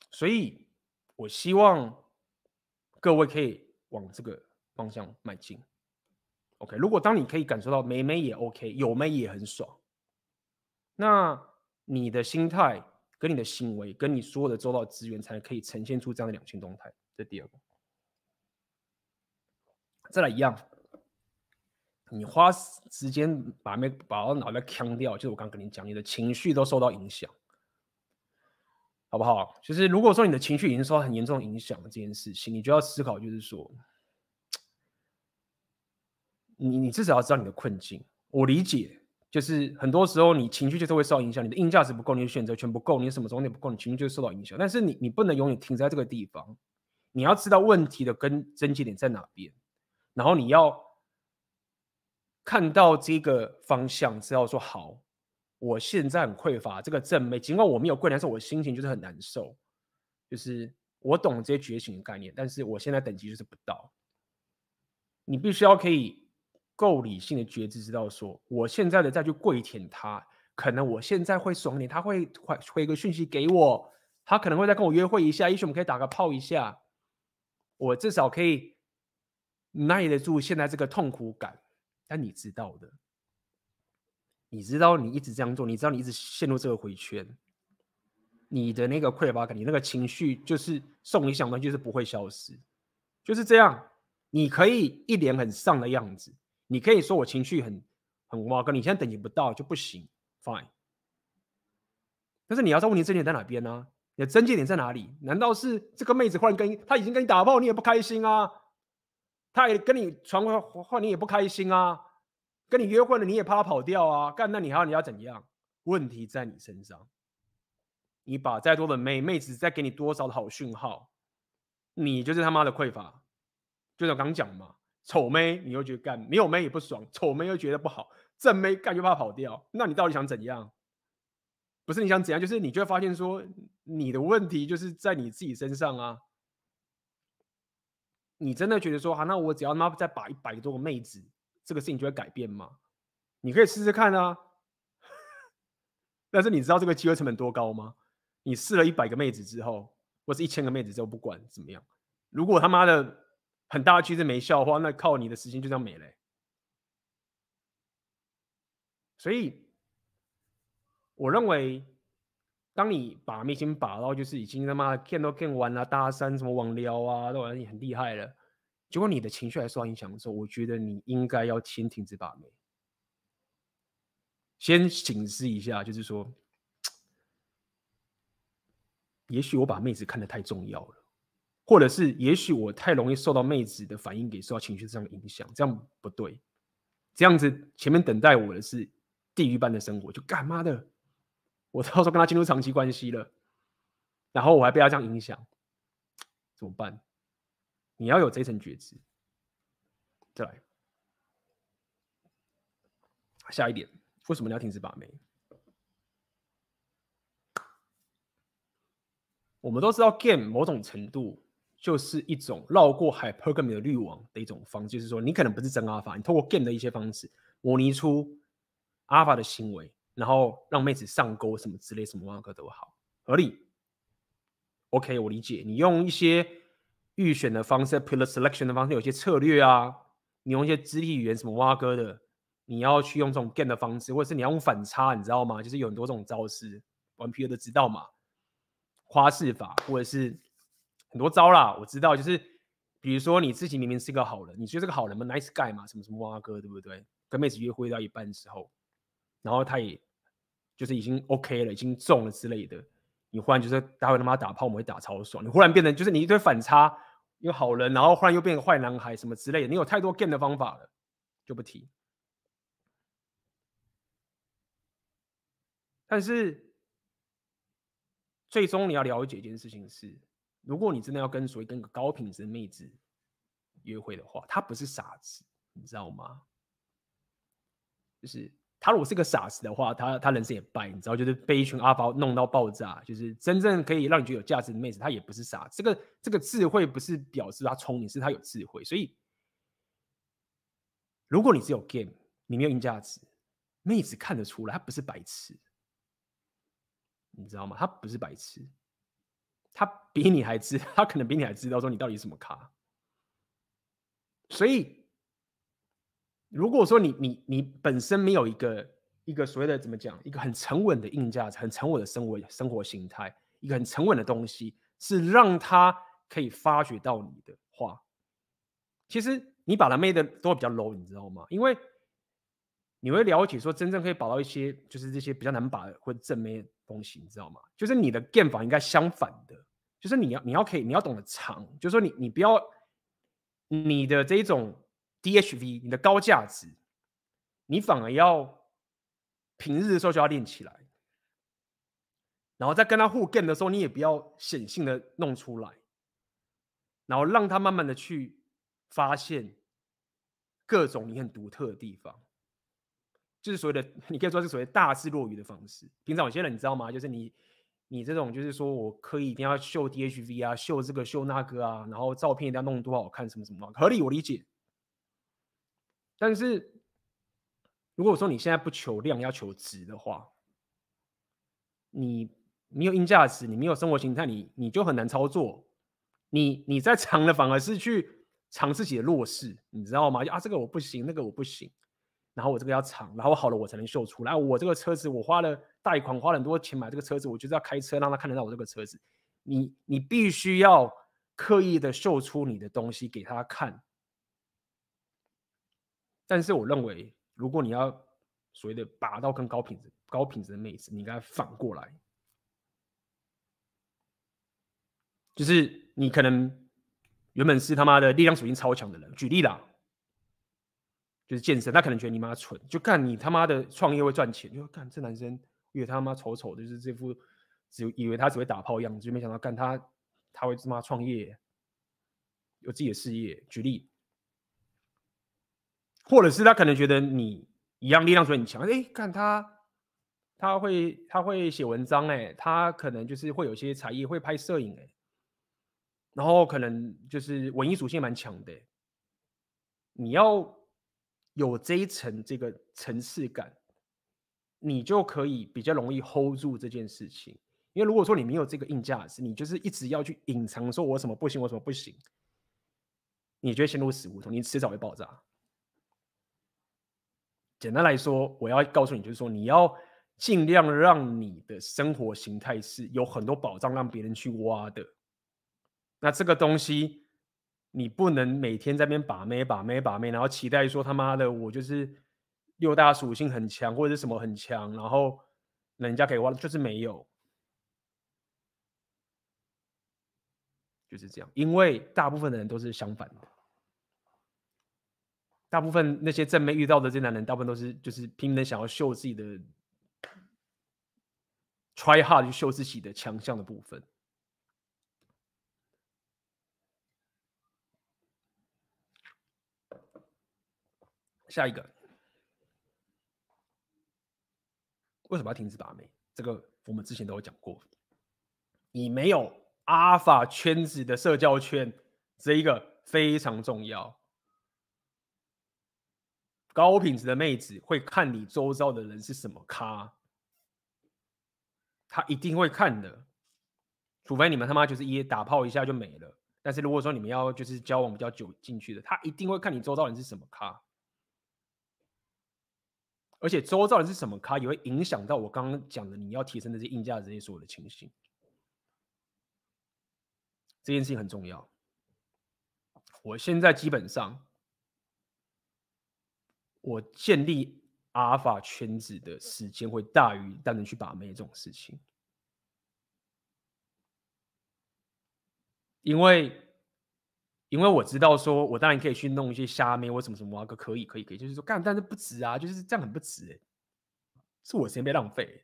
所以，我希望各位可以往这个方向迈进。OK，如果当你可以感受到没妹也 OK，有妹也很爽，那你的心态、跟你的行为、跟你所有的周到资源，才可以呈现出这样的两性动态。这第二个，再来一样，你花时间把妹把我脑袋呛掉，就是我刚跟你讲，你的情绪都受到影响。好不好？就是如果说你的情绪已经受到很严重影响了，这件事情，你就要思考，就是说，你你至少要知道你的困境。我理解，就是很多时候你情绪就是会受到影响，你的硬价值不够，你的选择权不够，你什么终点不够，你情绪就受到影响。但是你你不能永远停在这个地方，你要知道问题的根症结点在哪边，然后你要看到这个方向，知道说好，我现在很匮乏，这个正妹，尽管我没有贵人，但是我心情就是很难受。就是我懂这些觉醒的概念，但是我现在等级就是不到。你必须要可以够理性的觉知，知道说我现在的再去跪舔他，可能我现在会爽点，他会回回个讯息给我，他可能会再跟我约会一下，也许我们可以打个炮一下，我至少可以耐得住现在这个痛苦感。但你知道的。你知道你一直这样做，你知道你一直陷入这个回圈，你的那个匮乏感，你那个情绪就是送你想的，就是不会消失，就是这样。你可以一脸很丧的样子，你可以说我情绪很很哇，跟你现在等级不到就不行，fine。但是你要知道问题症结在哪边呢、你的症结点在哪里？难道是这个妹子忽然跟她已经跟你打炮，你也不开心啊？她也跟你传话话，你也不开心啊？跟你约会了，你也怕她跑掉啊？干，那你还要你要怎样？问题在你身上。你把再多的妹妹子再给你多少的好讯号，你就是他妈的匮乏。就像刚讲嘛，丑妹你又觉得干，没有妹也不爽，丑妹又觉得不好，正妹干又怕跑掉，那你到底想怎样？不是你想怎样，就是你就会发现说，你的问题就是在你自己身上啊。你真的觉得说，好，那我只要他妈再把一百多个妹子。这个事情就会改变吗？你可以试试看啊，但是你知道这个机会成本多高吗？你试了一百个妹子之后，或是一千个妹子之后，不管怎么样，如果他妈的很大的趋势没效的话，那靠你的时间就这样没了。所以，我认为，当你把妹已经把到就是已经他妈见都见完了，大三什么网聊啊，都很厉害了。结果你的情绪还受到影响的时候，我觉得你应该要先停止把妹，先警示一下，就是说，也许我把妹子看得太重要了，或者是也许我太容易受到妹子的反应给受到情绪上的影响，这样不对，这样子前面等待我的是地狱般的生活，就干嘛的，我到时候跟他进入长期关系了，然后我还被他这样影响，怎么办？你要有这层觉知，再来下一点，为什么你要停止把妹？我们都知道，game 某种程度就是一种绕过 hypergamy 的滤网的一种方式，就是说，你可能不是真阿尔法，你透过 game 的一些方式模拟出阿尔法的行为，然后让妹子上钩什么之类，什么挖哥都好，合理。OK，我理解，你用一些。预选的方式，pillar selection 的方式，有些策略啊，你用一些肢体语言什么挖哥的，你要去用这种 game 的方式，或者是你要用反差，你知道吗？就是有很多这种招式，玩 P 的都知道嘛，花式法或者是很多招啦，我知道，就是比如说你自己明明是个好人，你觉得这个好人嘛，nice guy 嘛，什么什么哇哥，对不对？跟妹子约会到一半的时候，然后他也就是已经 OK 了，已经中了之类的。你忽然就是待会他妈打炮，我们会打超爽。你忽然变成就是你一堆反差，一个好人，然后忽然又变成坏男孩什么之类的。你有太多 game 的方法了，就不提。但是最终你要了解一件事情是，如果你真的要跟所谓跟个高品质的妹子约会的话，她不是傻子，你知道吗？就是。她如果是个傻子的话，她她人生也败，你知道，就是被一群阿包弄到爆炸。就是真正可以让你觉得有价值的妹子，她也不是傻。这个这个智慧不是表示她聪明，是她有智慧。所以，如果你只有 game，你没有硬价值，妹子看得出来，她不是白痴，你知道吗？她不是白痴，他比你还知，他可能比你还知道说你到底什么咖。所以。如果说你你你本身没有一个一个所谓的怎么讲，一个很沉稳的硬价值，很沉稳的生活生活形态，一个很沉稳的东西，是让他可以发掘到你的话，其实你把他妹的都会比较 low，你知道吗？因为你会了解说，真正可以把到一些就是这些比较难把或者正妹的东西，你知道吗？就是你的 game 法应该相反的，就是你要你要可以你要懂得藏，就是说你你不要你的这一种。DHV，你的高价值，你反而要平日的时候就要练起来，然后在跟他互 game 的时候，你也不要显性的弄出来，然后让他慢慢的去发现各种你很独特的地方。就是所谓的，你可以说是所谓大智若愚的方式。平常有些人你知道吗？就是你你这种就是说我可以一定要秀 DHV 啊，秀这个秀那个啊，然后照片一定要弄多好看，什么什么，合理我理解。但是如果说你现在不求量，要求质的话，你没有硬价值，你没有生活形态，你你就很难操作。你你在藏的反而是去藏自己的弱势，你知道吗？啊，这个我不行，那个我不行，然后我这个要藏，然后好了我才能秀出来。我这个车子我花了贷款，花了很多钱买这个车子，我就是要开车让他看得到我这个车子。你你必须要刻意的秀出你的东西给他看。但是我认为，如果你要所谓的拔到更高品质、高品质的妹子，你应该反过来。就是你可能原本是他妈的力量属性超强的人，举例啦，就是健身，他可能觉得你妈蠢，就看你他妈的创业会赚钱，就看这男生以为他妈丑丑的，就是这副只以为他只会打炮样子，就没想到干他他会他妈创业，有自己的事业。举例，或者是他可能觉得你一样力量属性很强，哎，看他他会他会写文章，哎，他可能就是会有些才艺，会拍摄影，哎。然后可能就是文艺属性蛮强的，你要有这一层这个层次感，你就可以比较容易 hold 住这件事情。因为如果说你没有这个硬价值，你就是一直要去隐藏说我什么不行，我什么不行，你就会陷入死胡同，你迟早会爆炸。简单来说，我要告诉你，就是说你要尽量让你的生活形态是有很多宝藏让别人去挖的。那这个东西，你不能每天在那边把妹、把妹、把妹，然后期待说他妈的我就是六大属性很强或者是什么很强，然后人家给我就是没有，就是这样。因为大部分的人都是相反的，大部分那些正妹遇到的这男人，大部分都是就是拼命的想要秀自己的，try hard 去秀自己的强项的部分。下一个，为什么要停止把妹？这个我们之前都有讲过。你没有阿尔法圈子的社交圈，这一个非常重要。高品质的妹子会看你周遭的人是什么咖，她一定会看的。除非你们他妈就是一打炮一下就没了。但是如果说你们要就是交往比较久进去的，她一定会看你周遭人是什么咖。而且周遭人是什么咖，也会影响到我刚刚讲的你要提升的这些硬价这些所有的情形。这件事情很重要。我现在基本上，我建立阿尔法圈子的时间会大于单纯去把妹这种事情，因为。因为我知道，说我当然可以去弄一些虾妹或什么什么啊，可可以可以可以，就是说干，但是不值啊，就是这样很不值哎，是我时间被浪费。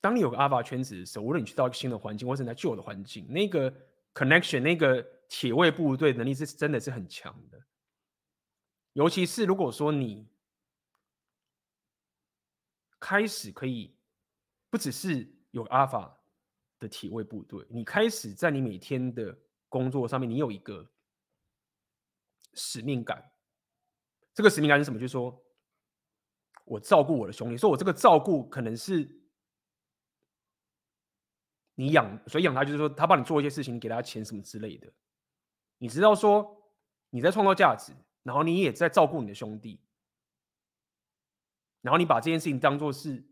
当你有个阿法圈子的时候，无论你去到一个新的环境，或者在旧的环境，那个 connection 那个铁卫部队能力是真的是很强的。尤其是如果说你开始可以不只是有阿法。的体位部队，你开始在你每天的工作上面，你有一个使命感。这个使命感是什么？就是说我照顾我的兄弟，说我这个照顾可能是你养，所以养他就是说他帮你做一些事情，你给他钱什么之类的。你知道说你在创造价值，然后你也在照顾你的兄弟，然后你把这件事情当做是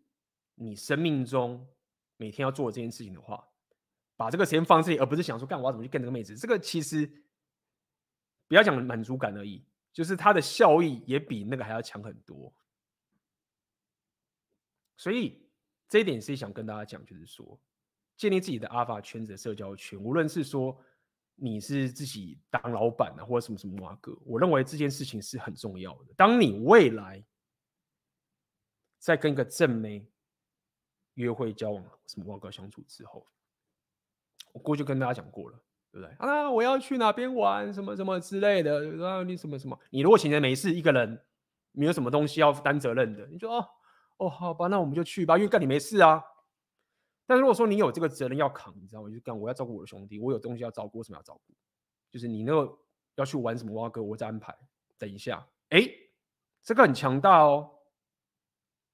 你生命中。每天要做这件事情的话，把这个时间放这里，而不是想说干我要怎么去跟这个妹子。这个其实不要讲满足感而已，就是它的效益也比那个还要强很多。所以这一点是想跟大家讲，就是说建立自己的阿尔法圈子的社交圈，无论是说你是自己当老板啊，或者什么什么哇哥，我认为这件事情是很重要的。当你未来再跟一个正妹。约会交往什么旺哥相处之后，我过去跟大家讲过了，对不对？啊，我要去哪边玩，什么什么之类的。然后你什么什么，你如果闲着没事，一个人没有什么东西要担责任的，你说哦哦，好吧，那我们就去吧，因为干你没事啊。但如果说你有这个责任要扛，你知道吗？就干我要照顾我的兄弟，我有东西要照顾，为什么要照顾？就是你那个要去玩什么挖哥，我再安排。等一下，哎，这个很强大哦。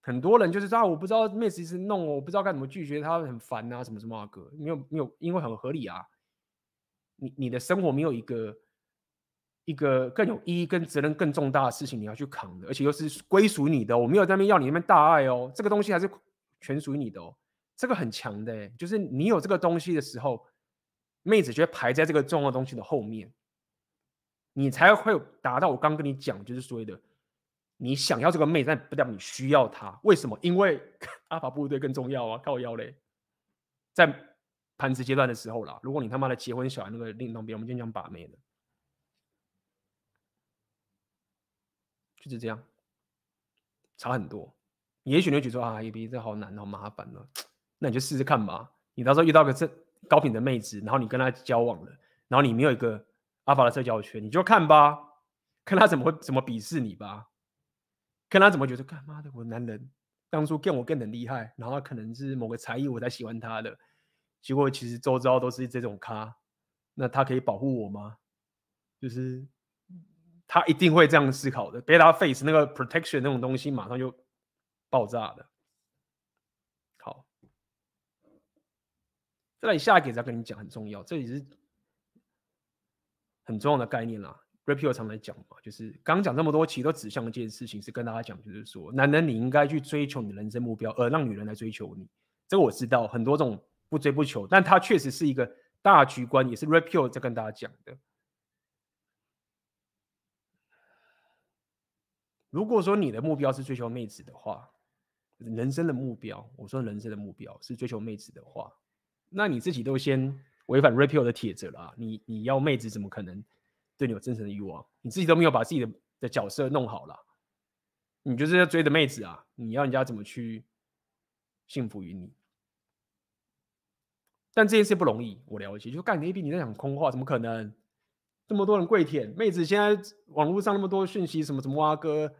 很多人就是说啊，我不知道妹子一直弄我，我不知道该怎么拒绝他，很烦啊，什么什么啊哥，没有没有，因为很合理啊。你你的生活没有一个一个更有意义、跟责任更重大的事情你要去扛的，而且又是归属你的，我没有在那边要你那边大爱哦，这个东西还是全属于你的哦，这个很强的，就是你有这个东西的时候，妹子就会排在这个重要东西的后面，你才会达到我刚跟你讲，就是所谓的。你想要这个妹，但不代表你需要她。为什么？因为阿法部队更重要啊！靠腰嘞，在盘子阶段的时候啦，如果你他妈的结婚小孩那个另当别，我们今天讲把妹的，就是这样，差很多。也许你会觉得啊，A B 这好难，好麻烦了。那你就试试看吧。你到时候遇到个这高品的妹子，然后你跟她交往了，然后你没有一个阿法的社交圈，你就看吧，看她怎么怎么鄙视你吧。看他怎么觉得，干妈的，我男人当初跟我更很厉害，然后可能是某个才艺我才喜欢他的，结果其实周遭都是这种咖，那他可以保护我吗？就是他一定会这样思考的，beta face 那个 protection 那种东西马上就爆炸了。好，再来下一个再跟你讲很重要，这里是很重要的概念啦。Rapio 常来讲嘛，就是刚讲这么多，其实都指向一件事情，是跟大家讲，就是说，男人你应该去追求你的人生目标，而让女人来追求你。这个我知道，很多种不追不求，但它确实是一个大局观，也是 Rapio 在跟大家讲的。如果说你的目标是追求妹子的话，人生的目标，我说人生的目标是追求妹子的话，那你自己都先违反 Rapio 的铁则了啊！你你要妹子怎么可能？对你有真诚的欲望，你自己都没有把自己的的角色弄好了，你就是要追的妹子啊！你要人家怎么去幸福于你？但这件事不容易，我了解。就干 A B，你在讲空话，怎么可能？这么多人跪舔妹子，现在网络上那么多讯息，什么什么挖哥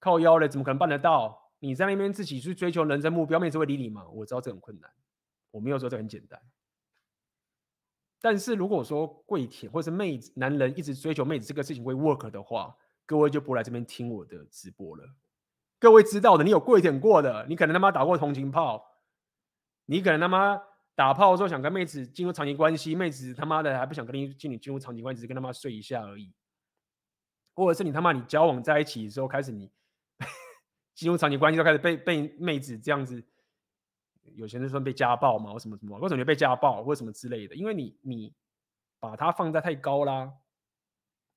靠腰嘞，怎么可能办得到？你在那边自己去追求人生目标，妹子会理你吗？我知道这很困难，我没有说这很简单。但是如果说跪舔或是妹子男人一直追求妹子这个事情会 work 的话，各位就不来这边听我的直播了。各位知道的，你有跪舔过的，你可能他妈打过同情炮，你可能他妈打炮的时候想跟妹子进入长期关系，妹子他妈的还不想跟你进你进入长期关系，只是跟他妈睡一下而已。或者是你他妈你交往在一起的时候开始你 进入长期关系，就开始被被妹子这样子。有些人说被家暴嘛，或什么什么，为什么你被家暴，或什么之类的？因为你你把它放在太高啦。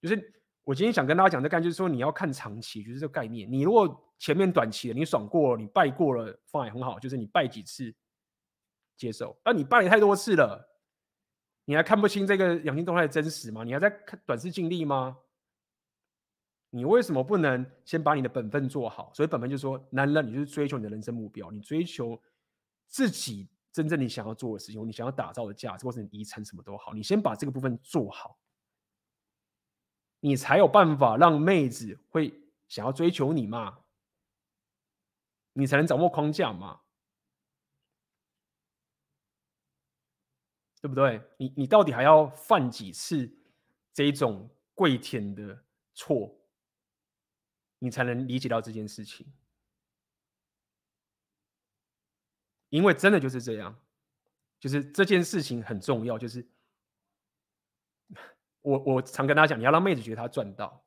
就是我今天想跟大家讲的概念，就是说你要看长期，就是这个概念。你如果前面短期的你爽过了，你败过了，放也很好，就是你败几次接受。那你败了太多次了，你还看不清这个养精动态的真实吗？你还在看短视近利吗？你为什么不能先把你的本分做好？所以本分就是说，男人你就是追求你的人生目标，你追求。自己真正你想要做的事情，你想要打造的价值，或是你遗产什么都好，你先把这个部分做好，你才有办法让妹子会想要追求你嘛，你才能掌握框架嘛，对不对？你你到底还要犯几次这种跪舔的错，你才能理解到这件事情？因为真的就是这样，就是这件事情很重要。就是我我常跟大家讲，你要让妹子觉得她赚到，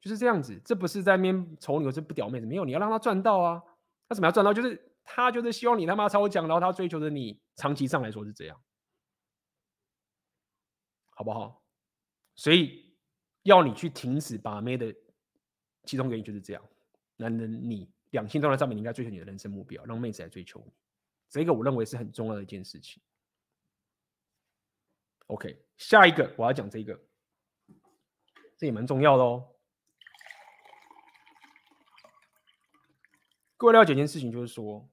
就是这样子。这不是在面丑女，是不屌妹子，没有，你要让她赚到啊。她怎么样赚到？就是她就是希望你他妈超强，然后她追求着你，长期上来说是这样，好不好？所以要你去停止把妹的其中原因就是这样，男人你。两性都在上面，你应该追求你的人生目标，让妹子来追求你。这个我认为是很重要的一件事情。OK，下一个我要讲这个，这也蛮重要的哦。各位了解一件事情，就是说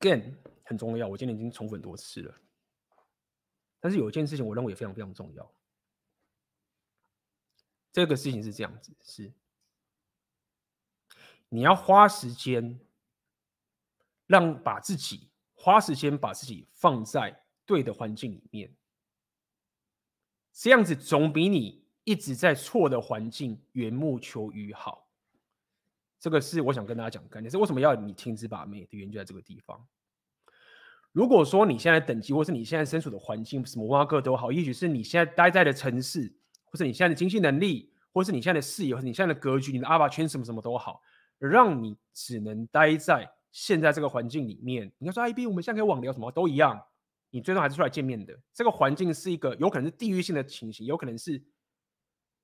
，，again 很重要。我今天已经重复很多次了。但是有一件事情，我认为也非常非常重要。这个事情是这样子：是你要花时间，让把自己花时间把自己放在对的环境里面。这样子总比你一直在错的环境缘木求鱼好。这个是我想跟大家讲的概念，是为什么要你停止把妹的原因就在这个地方。如果说你现在等级，或是你现在身处的环境，什么挖个都好，也许是你现在待在的城市，或是你现在的经济能力，或是你现在的视野，或是你现在的格局，你的阿爸圈什么什么都好，让你只能待在现在这个环境里面。你要说 IB，我们现在可以网聊什么都一样，你最终还是出来见面的。这个环境是一个有可能是地域性的情形，有可能是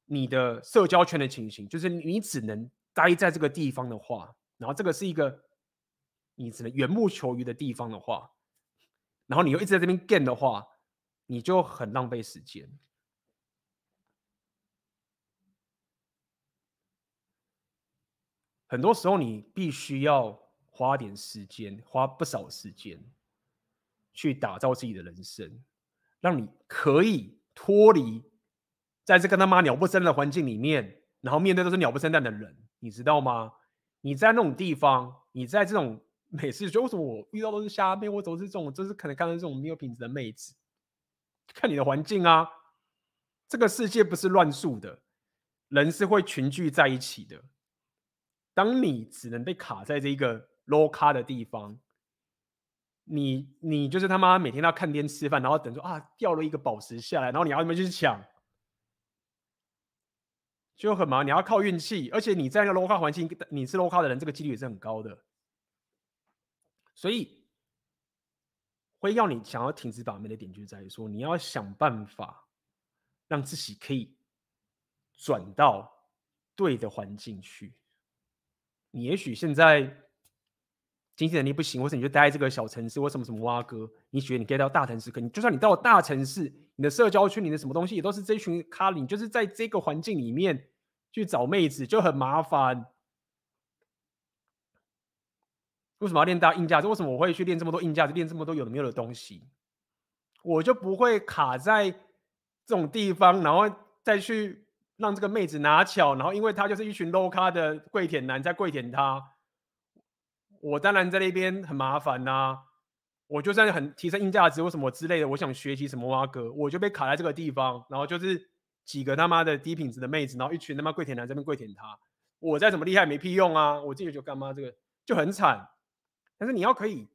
你的社交圈的情形，就是你只能待在这个地方的话，然后这个是一个你只能缘木求鱼的地方的话。然后你又一直在这边 gain 的话，你就很浪费时间。很多时候你必须要花点时间，花不少时间，去打造自己的人生，让你可以脱离在这个他妈鸟不生的环境里面，然后面对都是鸟不生蛋的人，你知道吗？你在那种地方，你在这种。每次就为什么我遇到都是瞎妹，我总是这种，就是可能看到这种没有品质的妹子。看你的环境啊，这个世界不是乱数的，人是会群聚在一起的。当你只能被卡在这一个 low 咖的地方，你你就是他妈每天要看天吃饭，然后等说啊掉了一个宝石下来，然后你要怎么去抢，就很忙。你要靠运气，而且你在那个 low 咖环境，你是 low 咖的人，这个几率也是很高的。所以，会要你想要停止倒霉的点，就在于说，你要想办法让自己可以转到对的环境去。你也许现在经济能力不行，或者你就待在这个小城市，或什么什么挖哥，你觉得你可以到大城市，可你就算你到了大城市，你的社交圈，你的什么东西也都是这群咖，你就是在这个环境里面去找妹子就很麻烦。为什么要练大硬架子？为什么我会去练这么多硬架子，练这么多有的没有的东西？我就不会卡在这种地方，然后再去让这个妹子拿巧，然后因为他就是一群 low 咖的跪舔男在跪舔他，我当然在那边很麻烦呐、我就算很提升硬价值或什么之类的，我想学习什么哇哥，我就被卡在这个地方，然后就是几个他妈的低品质的妹子，然后一群他妈跪舔男在那边跪舔他，我再怎么厉害没屁用啊！我自己就干嘛这个就很惨。但是你要可以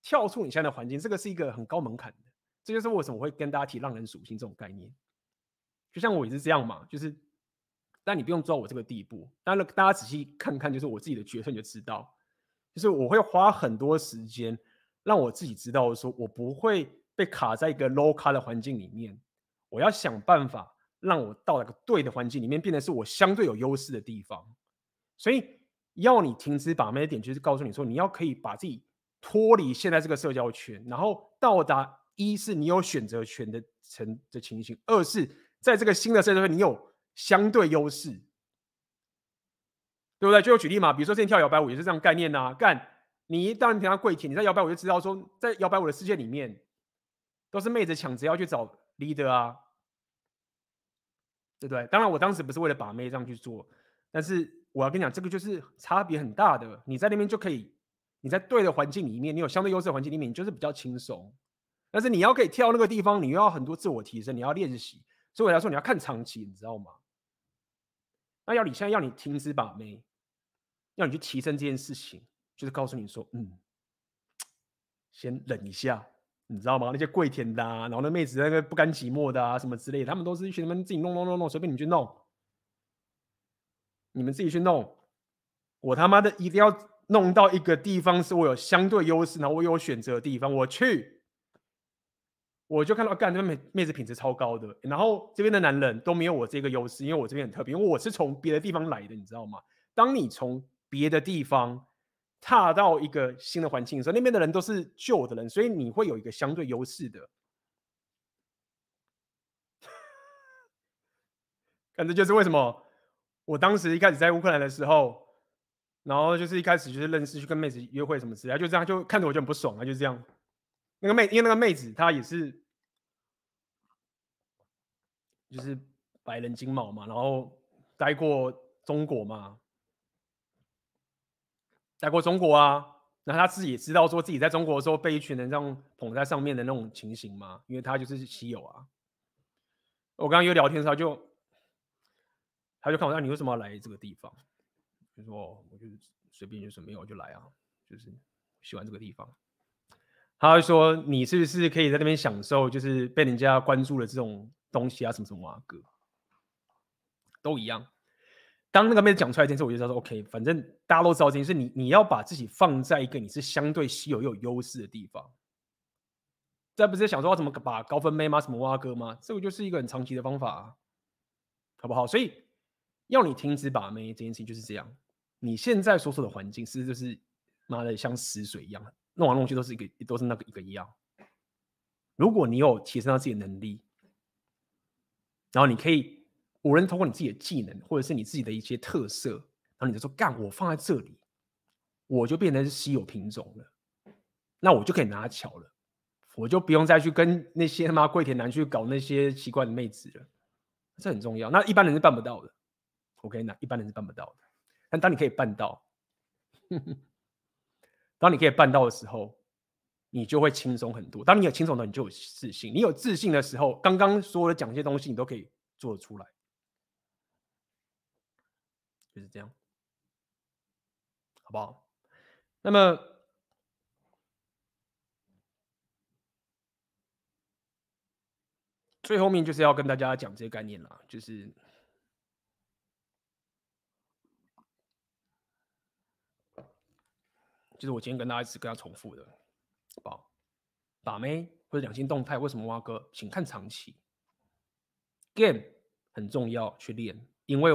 跳出你现在的环境，这个是一个很高门槛的。这就是为什么我会跟大家提浪人属性这种概念。就像我也是这样嘛，就是，但你不用做到我这个地步。当然，大家仔细看看，就是我自己的角色，你就知道，就是我会花很多时间让我自己知道，说我不会被卡在一个 low 卡的环境里面。我要想办法让我到一个对的环境里面，变得是我相对有优势的地方。所以。要你停止把妹的点，就是告诉你说，你要可以把自己脱离现在这个社交圈，然后到达一是你有选择权的成的情形，二是在这个新的社交圈你有相对优势，对不对？就有举例嘛，比如说之前跳摇摆舞也是这样概念呐、啊。干，你一旦平常跪舔，你在摇摆舞就知道说，在摇摆舞的世界里面，都是妹子抢着要去找 leader 啊，对不对？当然，我当时不是为了把妹这样去做，但是。我要跟你讲，这个就是差别很大的。你在那边就可以，你在对的环境里面，你有相对优势的环境里面，你就是比较轻松。但是你要可以跳那个地方，你又要很多自我提升，你要练习。所以我来说，你要看长期，你知道吗？那要你现在要你停止把妹，要你去提升这件事情，就是告诉你说，嗯，先忍一下，你知道吗？那些跪舔的啊，然后那妹子那个不甘寂寞的啊，什么之类的，他们都是一群人自己弄弄弄弄，随便你去弄。你们自己去弄，我他妈的一定要弄到一个地方，是我有相对优势，然后我有选择的地方，我去，我就看到干这边妹妹子品质超高的，然后这边的男人都没有我这个优势，因为我这边很特别，因为我是从别的地方来的，你知道吗？当你从别的地方踏到一个新的环境的时候，那边的人都是旧的人，所以你会有一个相对优势的。看，这就是为什么。我当时一开始在乌克兰的时候，然后就是一开始就是认识去跟妹子约会什么之类，就这样就看着我就很不爽啊，就这样。那个妹，因为那个妹子她也是，就是白人金毛嘛，然后待过中国嘛，待过中国啊。那她自己也知道说自己在中国的时候被一群人这样捧在上面的那种情形嘛，因为她就是稀有啊。我刚刚约聊天的时候就，他就看我，那你为什么要来这个地方？就说我就随便就是没有就来啊，就是喜欢这个地方。他会说你是不是可以在那边享受，就是被人家关注的这种东西啊，什么什么啊，哥，都一样。当那个妹子讲出来这件事，我就知道说 OK，反正大家都知道这件事，你你要把自己放在一个你是相对稀有又有优势的地方。这不是想说要怎么把高分妹吗？什么挖哥吗？这个就是一个很长期的方法啊，好不好？所以要你停止把妹这件事情就是这样。你现在所处的环境，是不是就是妈的像死水一样，弄来弄去都是一个，都是那个一个一样。如果你有提升到自己的能力，然后你可以无论通过你自己的技能，或者是你自己的一些特色，然后你就说干，我放在这里，我就变成是稀有品种了，那我就可以拿巧了，我就不用再去跟那些他妈跪田男去搞那些奇怪的妹子了，这很重要。那一般人是办不到的，OK？那一般人是办不到的。但当你可以办到，当你可以办到的时候，你就会轻松很多。当你有轻松的，你就有自信。你有自信的时候，刚刚说的讲些东西，你都可以做得出来，就是这样，好不好？那么最后面就是要跟大家讲这些概念了，就是。就是我今天跟大家一直跟他重复的，好不好？把妹或者两性动态，为什么挖哥？请看长期。Game 很重要，去练，因为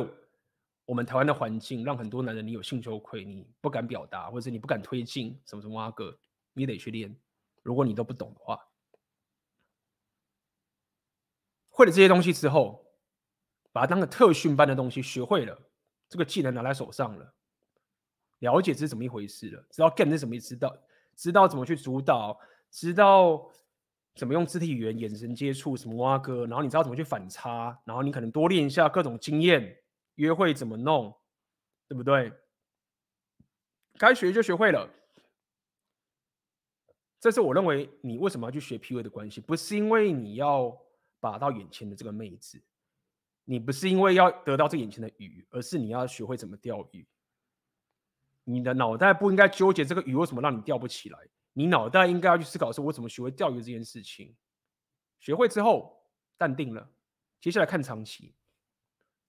我们台湾的环境让很多男人你有性羞愧，你不敢表达，或者你不敢推进什么什么挖哥，你得去练。如果你都不懂的话，会了这些东西之后，把它当个特训班的东西学会了，这个技能拿在手上了。了解这是怎么一回事了，知道 game 是什么意思，知道知道怎么去主导，知道怎么用肢体语言、眼神接触什么挖哥，然后你知道怎么去反差，然后你可能多练一下各种经验，约会怎么弄，对不对？该学就学会了，这是我认为你为什么要去学 P U 的关系，不是因为你要把到眼前的这个妹子，你不是因为要得到这眼前的鱼，而是你要学会怎么钓鱼。你的脑袋不应该纠结这个鱼为什么让你钓不起来，你脑袋应该要去思考说，我怎么学会钓鱼这件事情。学会之后，淡定了，接下来看长期，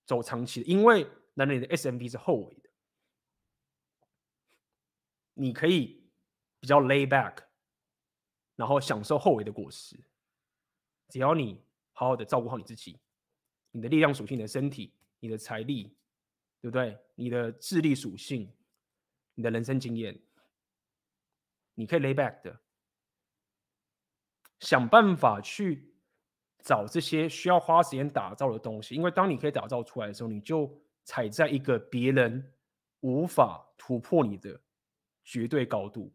走长期，因为男人的 SMV 是后尾的，你可以比较 lay back，然后享受后尾的果实。只要你好好的照顾好你自己，你的力量属性、你的身体、你的财力，对不对？你的智力属性。你的人生经验，你可以 lay back 的，想办法去找这些需要花时间打造的东西，因为当你可以打造出来的时候，你就踩在一个别人无法突破你的绝对高度，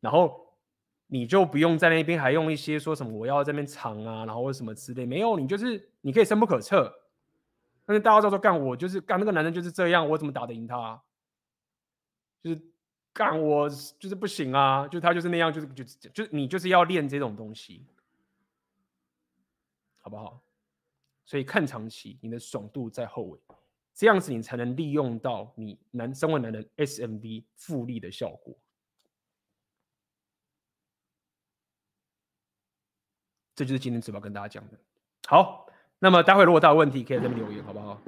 然后你就不用在那边还用一些说什么我要在那边藏啊，然后什么之类，没有，你就是你可以深不可测，但是大家都说干我就是干那个男人就是这样，我怎么打得赢他？就是干我就是不行啊，就他就是那样，就是就就你就是要练这种东西，好不好？所以看长期，你的爽度在后尾，这样子你才能利用到你男身为男人 SMV 复利的效果。这就是今天主要跟大家讲的。好，那么待会如果大家有问题，可以在这边留言，好不好？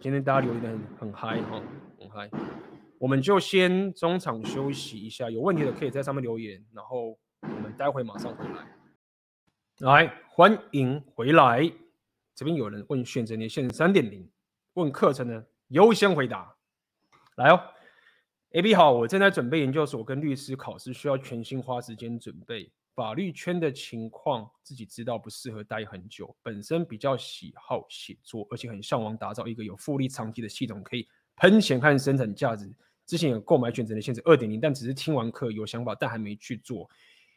今天大家留言的很很嗨哈，很嗨。我们就先中场休息一下，有问题的可以在上面留言，然后我们待会马上回来。来，欢迎回来。这边有人问选择年限三点零，问课程呢优先回答。来哦，AB 好，我正在准备研究所跟律师考试，需要全心花时间准备。法律圈的情况自己知道不适合待很久，本身比较喜好写作，而且很向往打造一个有复利长期的系统，可以喷钱和生产价值。之前有购买选择的限制二点零，但只是听完课有想法，但还没去做，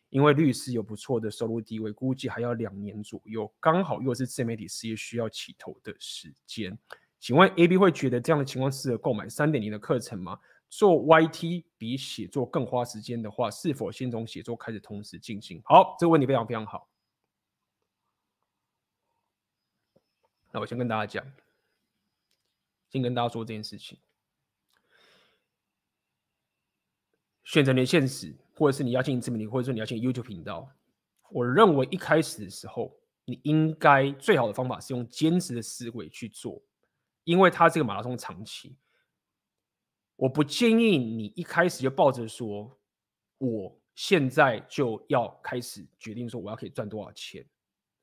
因为律师有不错的收入地位，估计还要两年左右，刚好又是自媒体事业需要起头的时间。请问 AB 会觉得这样的情况适合购买三点零的课程吗？做 YT 比写作更花时间的话，是否先从写作开始同时进行？好，这个问题非常非常好。那我先跟大家讲，先跟大家说这件事情。选择你的现实，或者是你要进自媒体，或者说你要进 YouTube 频道，我认为一开始的时候，你应该最好的方法是用兼职的思维去做。因为它这个马拉松长期，我不建议你一开始就抱着说，我现在就要开始决定说我要可以赚多少钱。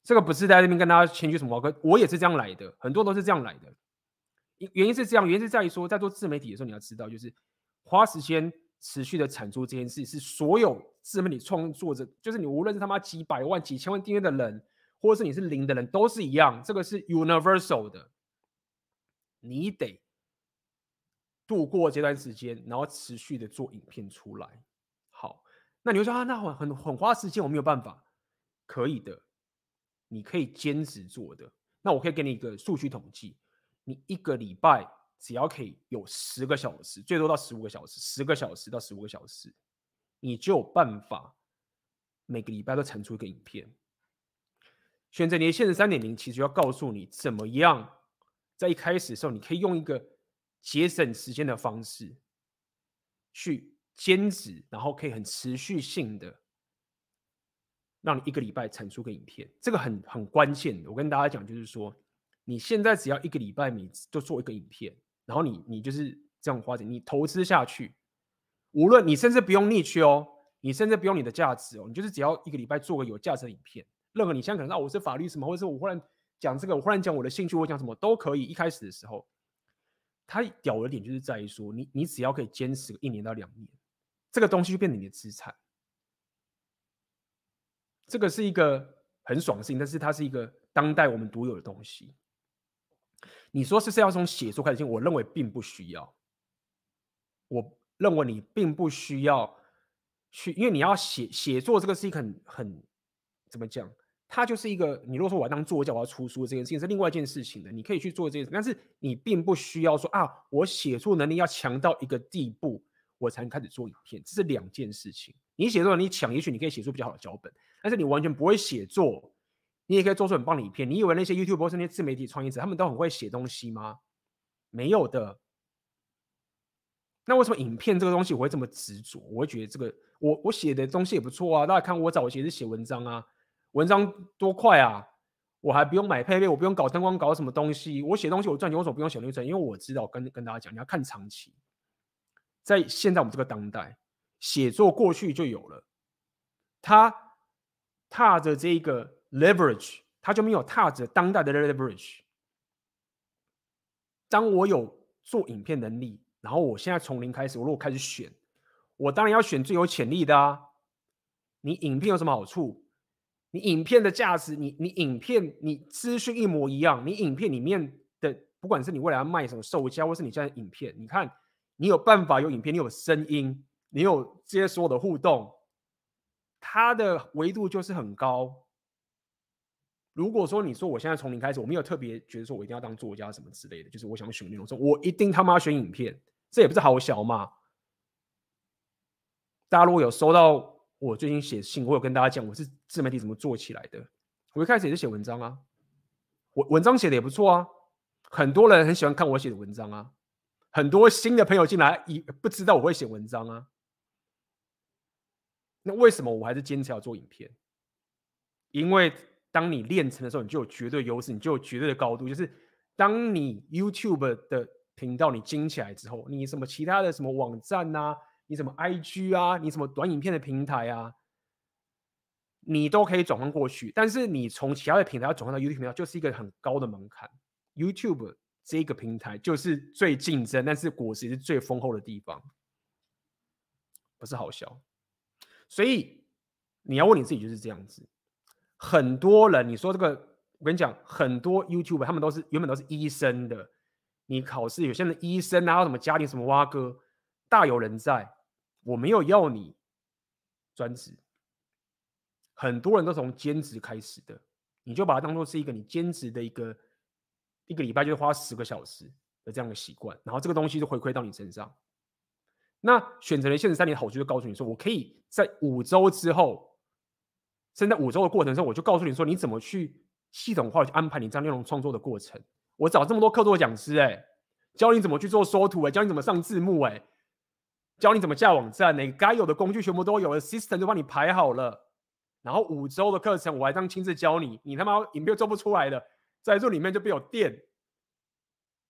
这个不是在那边跟大家谦虚什么，我也是这样来的，很多都是这样来的。原因是这样，原因是在于说，在做自媒体的时候，你要知道，就是花时间持续的产出这件事，是所有自媒体创作者，就是你无论是他妈几百万、几千万订阅的人，或者是你是零的人，都是一样，这个是 universal 的。你得度过这段时间，然后持续的做影片出来。好，那你会说啊，那很很很花时间，我没有办法。可以的，你可以兼职做的。那我可以给你一个数据统计，你一个礼拜只要可以有十个小时，最多到十五个小时，十个小时到十五个小时，你就有办法每个礼拜都产出一个影片。选择你的三点零，其实要告诉你怎么样。在一开始的时候，你可以用一个节省时间的方式去兼职，然后可以很持续性的让你一个礼拜产出个影片，这个很很关键的。我跟大家讲，就是说你现在只要一个礼拜你就做一个影片，然后你你就是这样花钱，你投资下去，无论你甚至不用逆去哦，你甚至不用你的价值哦，你就是只要一个礼拜做个有价值的影片，任何你现在可能说我是法律什么，或者是我忽然。讲这个，我忽然讲我的兴趣，我讲什么都可以。一开始的时候，他屌的点就是在于说，你你只要可以坚持一年到两年，这个东西就变成你的资产。这个是一个很爽性，但是它是一个当代我们独有的东西。你说是是要从写作开始进，我认为并不需要。我认为你并不需要去，因为你要写写作这个是一个很很怎么讲？它就是一个，你如果说我要当作家，我要出书，这件事情是另外一件事情的，你可以去做这件事，但是你并不需要说啊，我写作能力要强到一个地步，我才能开始做影片，这是两件事情。你写作能力强，也许你可以写出比较好的脚本，但是你完全不会写作，你也可以做出很棒的影片。你以为那些 YouTube 是那些自媒体创业者，他们都很会写东西吗？没有的。那为什么影片这个东西我会这么执着？我会觉得这个我我写的东西也不错啊，大家看我早期是写文章啊。文章多快啊！我还不用买配备，我不用搞灯光，搞什么东西？我写东西我赚钱，为什么不用写流程？因为我知道，跟跟大家讲，你要看长期。在现在我们这个当代，写作过去就有了，他踏着这个 leverage，他就没有踏着当代的 leverage。当我有做影片能力，然后我现在从零开始，我如果开始选，我当然要选最有潜力的啊！你影片有什么好处？你影片的价值，你你影片你资讯一模一样，你影片里面的不管是你未来要卖什么售价，或是你现在影片，你看你有办法有影片，你有声音，你有这些所有的互动，它的维度就是很高。如果说你说我现在从零开始，我没有特别觉得说我一定要当作家什么之类的，就是我想选内容，说我一定他妈选影片，这也不是好小嘛。大家如果有收到。我最近写信，我有跟大家讲我是自媒体怎么做起来的。我一开始也是写文章啊，我文章写的也不错啊，很多人很喜欢看我写的文章啊，很多新的朋友进来也不知道我会写文章啊。那为什么我还是坚持要做影片？因为当你练成的时候，你就有绝对优势，你就有绝对的高度。就是当你 YouTube 的频道你精起来之后，你什么其他的什么网站啊？你什么 IG 啊，你什么短影片的平台啊，你都可以转换过去。但是你从其他的平台转换到 YouTube 频道，就是一个很高的门槛。YouTube 这个平台就是最竞争，但是果实是最丰厚的地方，不是好笑。所以你要问你自己就是这样子。很多人你说这个，我跟你讲，很多 YouTube，他们都是原本都是医生的，你考试有些人医生啊，什么家庭什么挖哥。大有人在，我没有要你专职，很多人都从兼职开始的，你就把它当做是一个你兼职的一个一个礼拜就花十个小时的这样的习惯，然后这个东西就回馈到你身上。那选择了限时三年好处，就告诉你说，我可以在五周之后，甚至在五周的过程中，我就告诉你说，你怎么去系统化去安排你这样内容创作的过程。我找这么多客座讲师，哎，教你怎么去做缩图，哎，教你怎么上字幕，哎，教你怎么架网站，哎，该有的工具全部都有了，system 都帮你排好了。然后五周的课程，我还这样亲自教你，你他妈影片做不出来的，在这里面就被我电，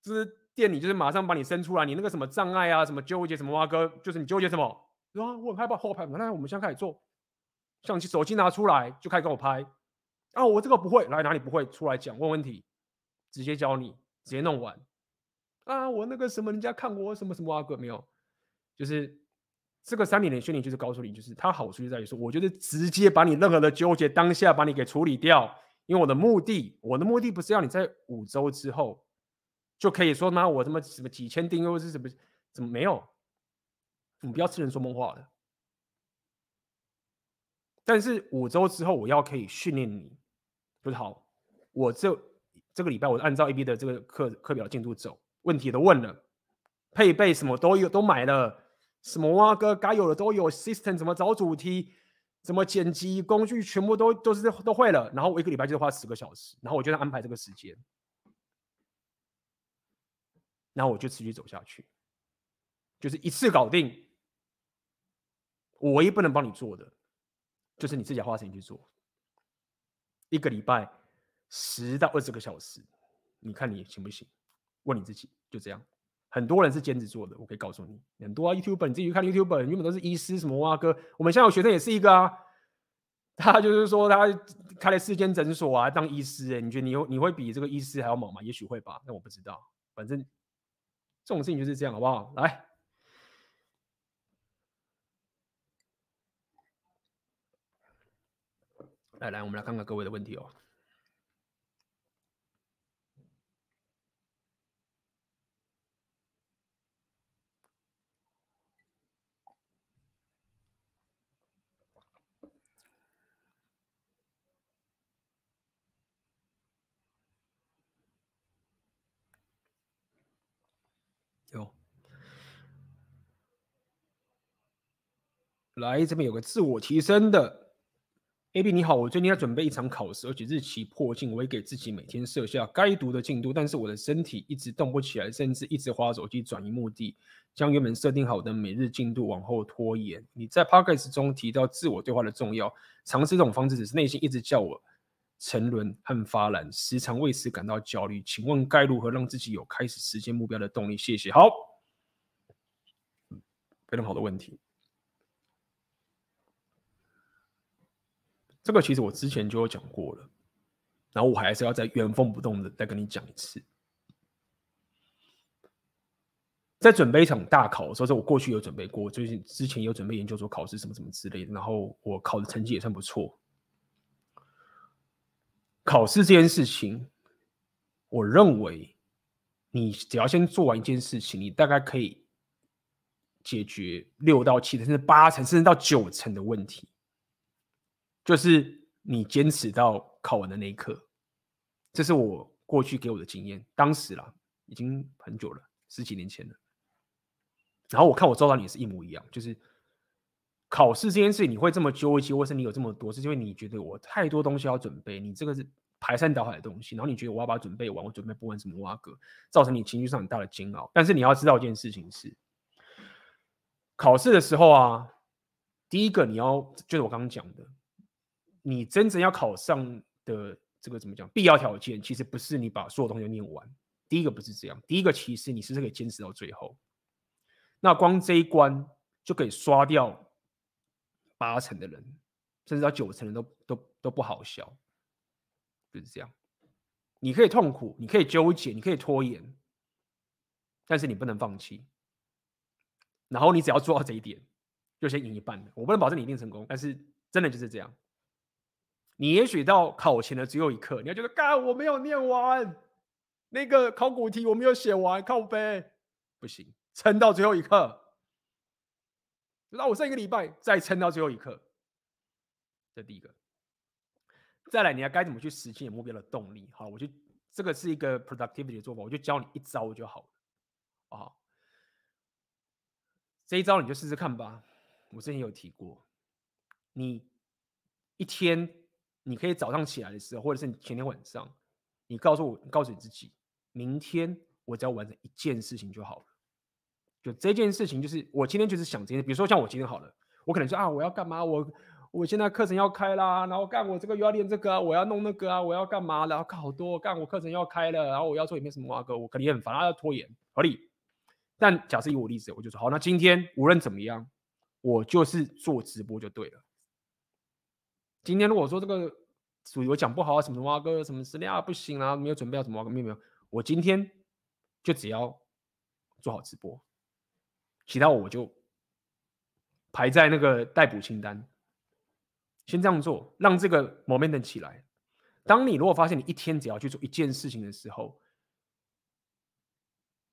就是。店里就是马上把你生出来，你那个什么障碍啊，什么纠结什么挖哥，就是你纠结什么？啊，我很害怕后排，那我们现在开始做，相机手机拿出来就开始跟我拍。啊，我这个不会，来哪里不会出来讲，问问题，直接教你，直接弄完。啊，我那个什么，人家看我什么什么挖哥没有？就是这个三点零训练，就是告诉你，就是它好处就在于说，我觉得直接把你任何的纠结当下把你给处理掉，因为我的目的，我的目的不是要你在五周之后。就可以说妈，我什么什么几千订阅是什么？怎么没有？你不要痴人说梦话了。但是五周之后，我要可以训练你，不是好？我这这个礼拜，我按照 AB 的这个课课表进度走，问题都问了，配备什么都有，都买了，什么哇哥该有的都有，system 怎么找主题，怎么剪辑工具，全部都都是都会了。然后我一个礼拜就花十个小时，然后我就安排这个时间。然后我就持续走下去，就是一次搞定。我唯一不能帮你做的，就是你自己花时间去做。一个礼拜十到二十个小时，你看你行不行？问你自己，就这样。很多人是兼职做的，我可以告诉你，很多啊 YouTube 你自己去看 YouTuber，原本都是医师什么哇哥。我们现在有学生也是一个啊，他就是说他开了四间诊所啊，当医师。哎，你觉得你你会比这个医师还要猛吗？也许会吧，但我不知道，反正。这种事情就是这样，好不好？来，来来，我们来看看各位的问题哦。有来这边有个自我提升的，AB 你好，我最近在准备一场考试，而且日期迫近，我也给自己每天设下该读的进度，但是我的身体一直动不起来，甚至一直滑手机转移目的，将原本设定好的每日进度往后拖延。你在 Podcast 中提到自我对话的重要，尝试这种方式，只是内心一直叫我沉沦和发懒，时常为此感到焦虑。请问该如何让自己有开始实现目标的动力？谢谢。好，非常好的问题。这个其实我之前就有讲过了，然后我还是要再原封不动的再跟你讲一次。在准备一场大考的时候，我过去有准备过，最近之前有准备研究所考试什么什么之类的，然后我考的成绩也算不错。考试这件事情，我认为你只要先做完一件事情，你大概可以解决六到七成，甚至八成，甚至到九成的问题。就是你坚持到考完的那一刻，这是我过去给我的经验。当时啦，已经很久了，十几年前了。然后我看我周到你是一模一样，就是考试这件事，你会这么纠结，或是你有这么多，是因为你觉得我太多东西要准备，你这个是排山倒海的东西，然后你觉得我要把它准备完，我准备不完什么挖格，造成你情绪上很大的煎熬。但是你要知道一件事情是，考试的时候啊，第一个你要就是我刚刚讲的。你真正要考上的这个怎么讲？必要条件其实不是你把所有东西念完。第一个不是这样，第一个其实你是可以坚持到最后。那光这一关就可以刷掉八成的人，甚至到九成人都都都不好笑，就是这样。你可以痛苦，你可以纠结，你可以拖延，但是你不能放弃。然后你只要做到这一点，就先赢一半了。我不能保证你一定成功，但是真的就是这样。你也许到考前的最后一刻，你要觉得，干，我没有念完那个考古题，我没有写完，靠背，不行，撑到最后一刻，那我剩一个礼拜再撑到最后一刻，这第一个。再来，你要该怎么去实现目标的动力？好，我就这个是一个 productivity 的做法，我就教你一招就好了，啊，这一招你就试试看吧。我之前有提过，你一天你可以早上起来的时候，或者是你前天晚上，你告诉我，告诉你自己，明天我只要完成一件事情就好了。就这件事情，就是我今天就是想这些，比如说像我今天好了，我可能说啊，我要干嘛？我我现在课程要开啦，然后干我这个又要练这个啊，我要弄那个啊，我要干嘛？然后好多，干我课程要开了，然后我要做里面什么啊？哥，我肯定很烦，要拖延，合理。但假设以我例子，我就说好，那今天无论怎么样，我就是做直播就对了。今天如果说这个属于我讲不好啊，什么什么啊，哥，什么资料不行啊，没有准备啊，什么，没有没有，我今天就只要做好直播。其他我就排在那个待补清单，先这样做，让这个 momentum 起来。当你如果发现你一天只要去做一件事情的时候，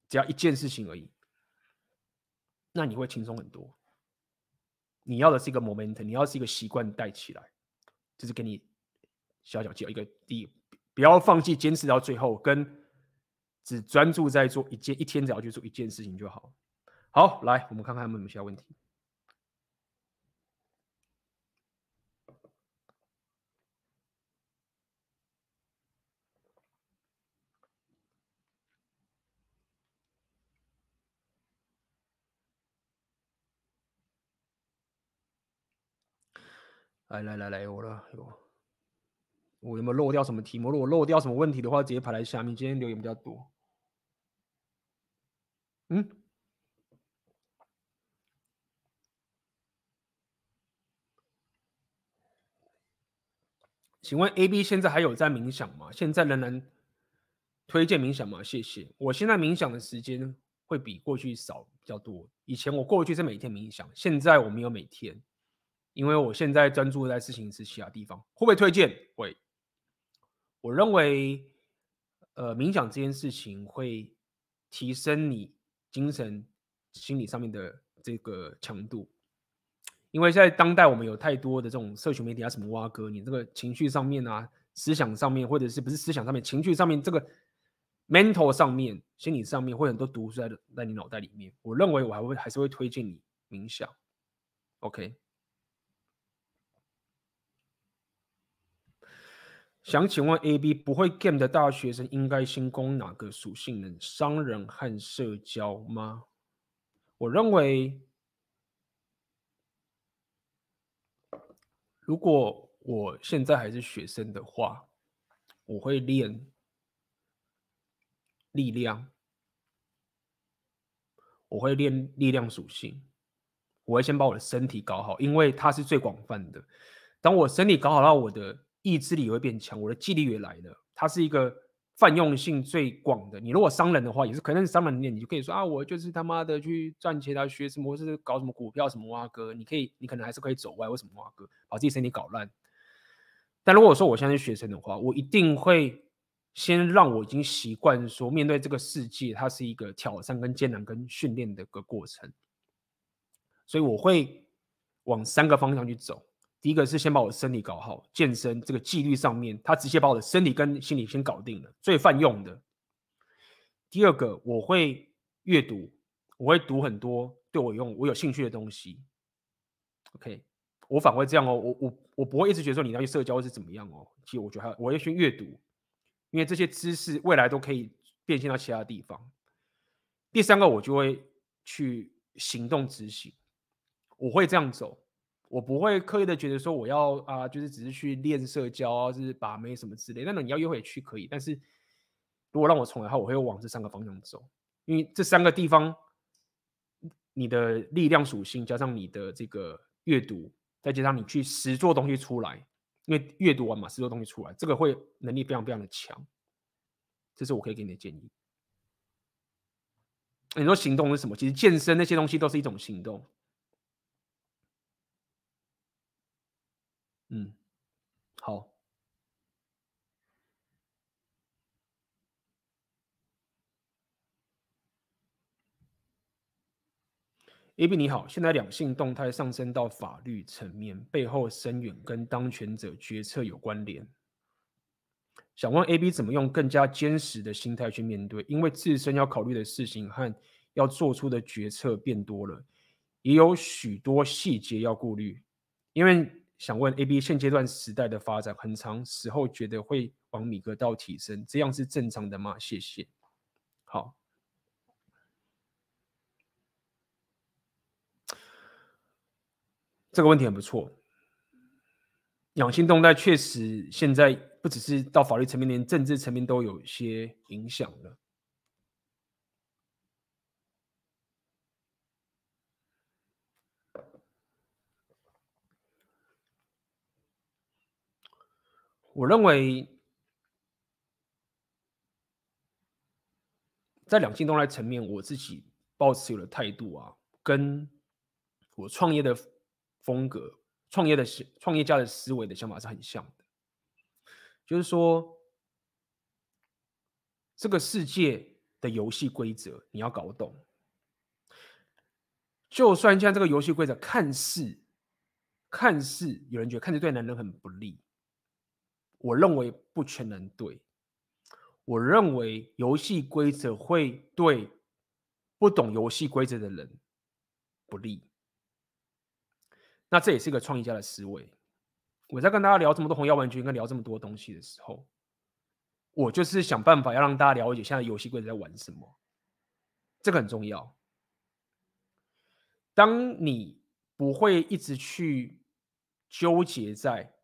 只要一件事情而已，那你会轻松很多。你要的是一个 momentum，你要是一个习惯带起来，就是给你小小教一个第一，不要放弃，坚持到最后，跟只专注在做一件，一天只要去做一件事情就好。好，来，我们看看有没有其他问题。来来来来，我了，有，我有没有漏掉什么题目？如果漏掉什么问题的话，直接排在下面。今天留言比较多。嗯。请问 A B 现在还有在冥想吗？现在仍然推荐冥想吗？谢谢。我现在冥想的时间会比过去少比较多。以前我过去是每天冥想，现在我没有每天，因为我现在专注在事情是其他地方。会不会推荐？会。我认为，呃，冥想这件事情会提升你精神、心理上面的这个强度。因为在当代，我们有太多的这种社群媒体啊，什么挖哥，你这个情绪上面啊，思想上面，或者是不是思想上面，情绪上面，这个 mental 上面，心理上面，会很多毒素在在你脑袋里面。我认为我还会还是会推荐你冥想。OK，想请问 AB 不会 game 的大学生应该先攻哪个属性呢？商人和社交吗？我认为。如果我现在还是学生的话，我会练力量，我会练力量属性，我会先把我的身体搞好，因为它是最广泛的。当我身体搞好了，我的意志力也会变强，我的纪律也来了。它是一个。泛用性最广的，你如果商人的话，也是可能是商人里面，你就可以说啊，我就是他妈的去赚钱啊，学什么，或是搞什么股票什么挖哥，你可以，你可能还是可以走歪，为什么挖哥把自己身体搞烂？但如果说我现在是学生的话，我一定会先让我已经习惯说，面对这个世界，它是一个挑战跟艰难跟训练的一个过程，所以我会往三个方向去走。第一个是先把我的身体搞好，健身这个纪律上面，他直接把我的身体跟心理先搞定了，最泛用的。第二个，我会阅读，我会读很多对我用、我有兴趣的东西。OK，我反会这样哦，我我我不会一直觉得说你要去社交是怎么样哦。其实我觉得还我会先阅读，因为这些知识未来都可以变现到其他地方。第三个，我就会去行动执行，我会这样走。我不会刻意的觉得说我要啊，就是只是去练社交啊，就是把妹什么之类。那种你要约会去可以，但是如果让我重来的话，我会往这三个方向走，因为这三个地方，你的力量属性加上你的这个阅读，再加上你去实做东西出来，因为阅读完嘛，实做东西出来，这个会能力非常非常的强。这是我可以给你的建议。你说行动是什么？其实健身那些东西都是一种行动。嗯，好。AB 你好，现在两性动态上升到法律层面，背后深远跟当权者决策有关联。想问 AB 怎么用更加坚实的心态去面对？因为自身要考虑的事情和要做出的决策变多了，也有许多细节要顾虑。因为想问 AB 现阶段时代的发展，很长时候觉得会往米格道提升，这样是正常的吗？谢谢。好。这个问题很不错，养性动态确实现在不只是到法律层面，连政治层面都有些影响了。我认为，在两性动态层面，我自己抱持有的态度啊，跟我创业的。风格创业的创业家的思维的想法是很像的，就是说，这个世界的游戏规则你要搞懂。就算像这个游戏规则看似看似有人觉得看着对男人很不利，我认为不全然对。我认为游戏规则会对不懂游戏规则的人不利。那这也是一个创业家的思维。我在跟大家聊这么多红药丸，跟聊这么多东西的时候，我就是想办法要让大家了解现在游戏规则在玩什么，这个很重要。当你不会一直去纠结在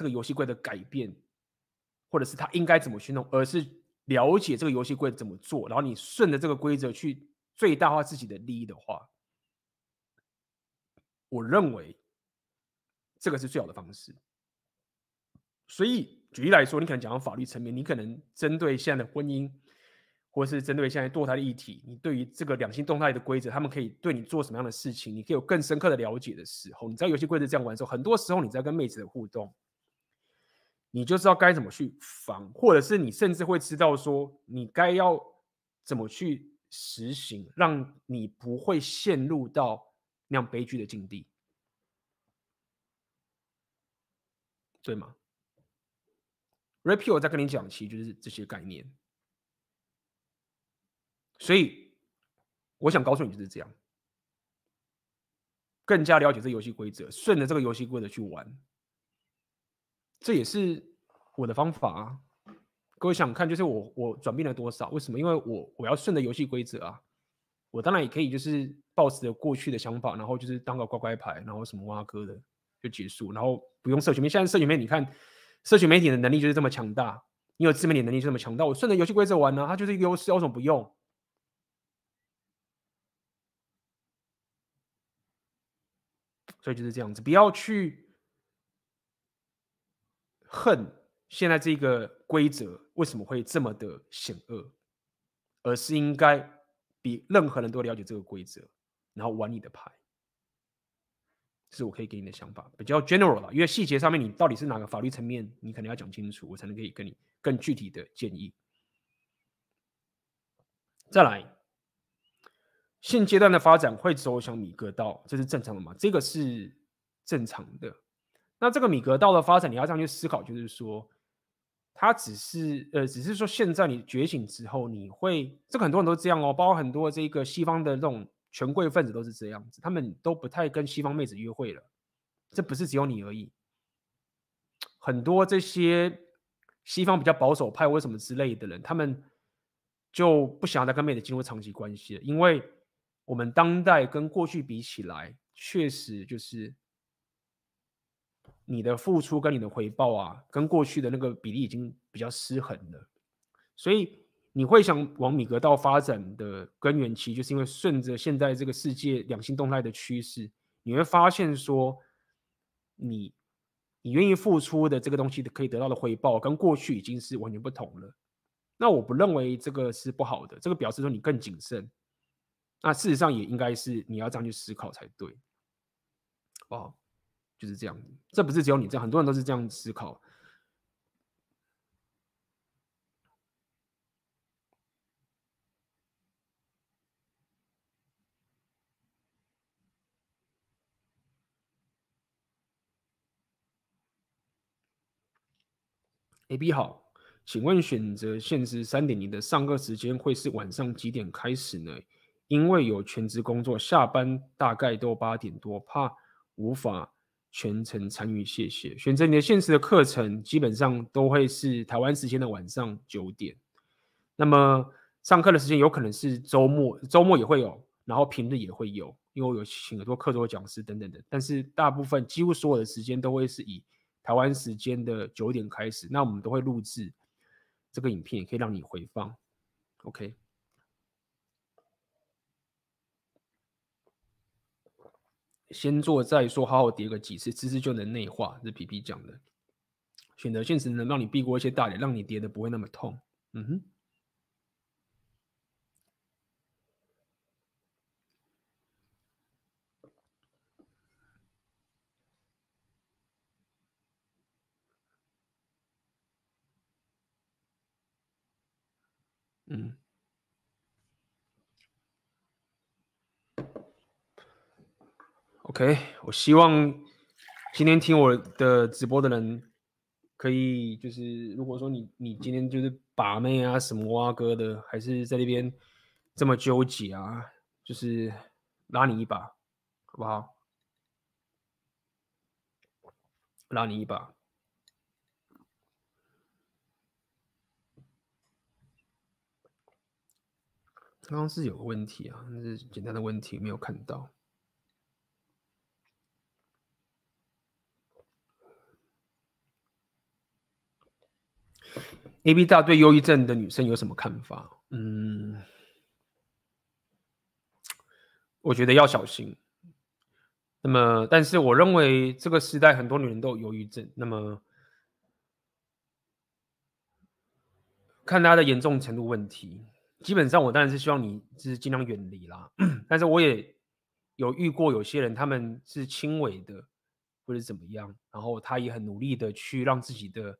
这个游戏规则改变，或者是他应该怎么去弄，而是了解这个游戏规则怎么做，然后你顺着这个规则去最大化自己的利益的话，我认为。这个是最好的方式。所以举例来说，你可能讲到法律层面，你可能针对现在的婚姻，或是针对现在堕胎的议题，你对于这个两性动态的规则，他们可以对你做什么样的事情，你可以有更深刻的了解的时候，你知道游戏规则这样玩的时候，很多时候你在跟妹子的互动，你就知道该怎么去防，或者是你甚至会知道说你该要怎么去实行，让你不会陷入到那样悲剧的境地。对吗？Repeal 我在跟你讲，其实就是这些概念。所以我想告诉你就是这样，更加了解这游戏规则，顺着这个游戏规则去玩，这也是我的方法啊。各位想看，就是我我转变了多少？为什么？因为我我要顺着游戏规则啊。我当然也可以就是抱持着过去的想法，然后就是当个乖乖牌，然后什么挖哥的。就结束，然后不用社群媒。现在社群媒，你看，社群媒体的能力就是这么强大，你有自媒体能力就这么强大。我顺着游戏规则玩呢，它就是一个优势，为什么不用？所以就是这样子，不要去恨现在这个规则为什么会这么的险恶，而是应该比任何人都了解这个规则，然后玩你的牌。是我可以给你的想法，比较 general 了，因为细节上面你到底是哪个法律层面，你可能要讲清楚，我才能可以跟你更具体的建议。再来，现阶段的发展会走向米格道，这是正常的吗？这个是正常的。那这个米格道的发展，你要这样去思考，就是说，它只是呃，只是说现在你觉醒之后，你会这个很多人都这样哦，包括很多这个西方的这种。权贵分子都是这样子，他们都不太跟西方妹子约会了。这不是只有你而已，很多这些西方比较保守派或什么之类的人，他们就不想要再跟妹子进入长期关系了，因为我们当代跟过去比起来，确实就是你的付出跟你的回报啊，跟过去的那个比例已经比较失衡了，所以。你会想往米格道发展的根源，其实就是因为顺着现在这个世界两性动态的趋势，你会发现说你，你你愿意付出的这个东西可以得到的回报，跟过去已经是完全不同了。那我不认为这个是不好的，这个表示说你更谨慎。那事实上也应该是你要这样去思考才对。哦，就是这样。这不是只有你这样，很多人都是这样思考。A B 好，请问选择限时三点零的上课时间会是晚上几点开始呢？因为有全职工作，下班大概都八点多，怕无法全程参与。谢谢。选择你的限时的课程，基本上都会是台湾时间的晚上九点。那么上课的时间有可能是周末，周末也会有，然后平日也会有，因为我有请很多课桌讲师等等的。但是大部分几乎所有的时间都会是以台湾时间的九点开始。那我们都会录制这个影片，也可以让你回放。OK。先做再说，好好叠个几次，知识就能内化。这皮皮讲的。选择性只能让你避过一些大点，让你叠的不会那么痛。嗯哼。嗯。OK，我希望今天听我的直播的人，可以就是，如果说你你今天就是把妹啊什么挖哥的，还是在那边这么纠结啊，就是拉你一把，好不好？拉你一把。刚刚是有个问题啊，那是简单的问题，没有看到。AB 大对忧郁症的女生有什么看法？嗯，我觉得要小心。那么，但是我认为这个时代很多女人都有忧郁症。那么，看她的严重程度问题，基本上我当然是希望你是尽量远离啦。但是我也有遇过有些人，他们是轻微的或者怎么样，然后他也很努力的去让自己的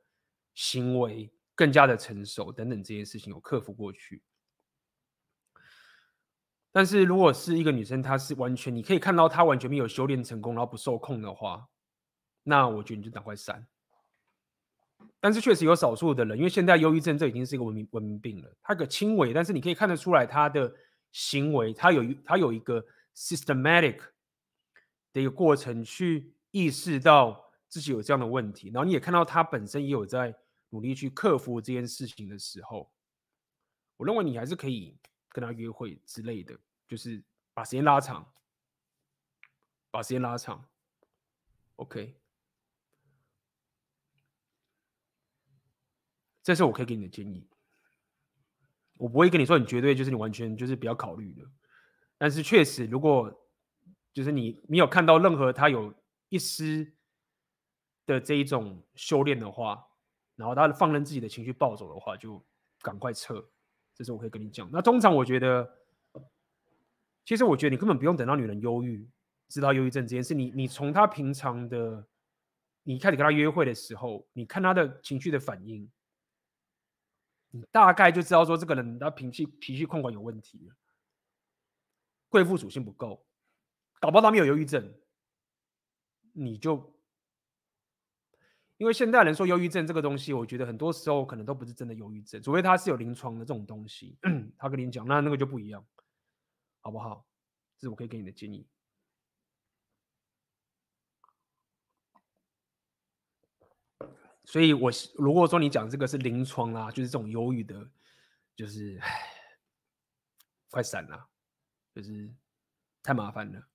行为。更加的成熟等等这些事情有克服过去，但是如果是一个女生，她是完全你可以看到她完全没有修炼成功，然后不受控的话，那我觉得你就赶快删。但是确实有少数的人，因为现在忧郁症这已经是一个文明文明病了，它个轻微，但是你可以看得出来她的行为，她有她有一个 systematic 的一个过程去意识到自己有这样的问题，然后你也看到她本身也有在。努力去克服这件事情的时候，我认为你还是可以跟他约会之类的，就是把时间拉长，把时间拉长。OK，这是我可以给你的建议。我不会跟你说你绝对就是你完全就是不要考虑的，但是确实，如果就是你你有看到任何他有一丝的这一种修炼的话。然后他放任自己的情绪暴走的话，就赶快撤。这是我可以跟你讲。那通常我觉得，其实我觉得你根本不用等到女人忧郁，知道忧郁症这件事。你你从他平常的，你开始跟他约会的时候，你看他的情绪的反应，你大概就知道说这个人他脾气脾气控管有问题了，贵妇属性不够，搞不好他没有忧郁症，你就。因为现代人说忧郁症这个东西，我觉得很多时候可能都不是真的忧郁症，除非他是有临床的这种东西，他跟你讲，那那个就不一样，好不好？这是我可以给你的建议。所以我，如果说你讲这个是临床啊，就是这种忧郁的，就是，快闪了，就是太麻烦了。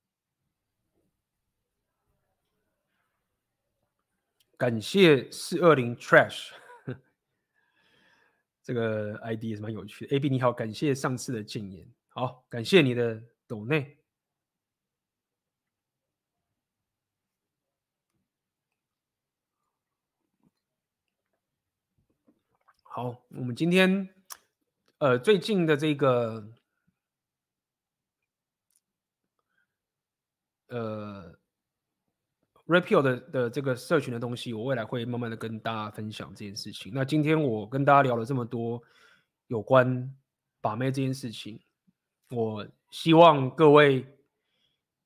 感谢四二零 trash，这个 ID 也是蛮有趣的。AB 你好，感谢上次的建言，好，感谢你的抖内。好，我们今天呃最近的这个呃。Repeal 的的这个社群的东西，我未来会慢慢的跟大家分享这件事情。那今天我跟大家聊了这么多有关把妹这件事情，我希望各位，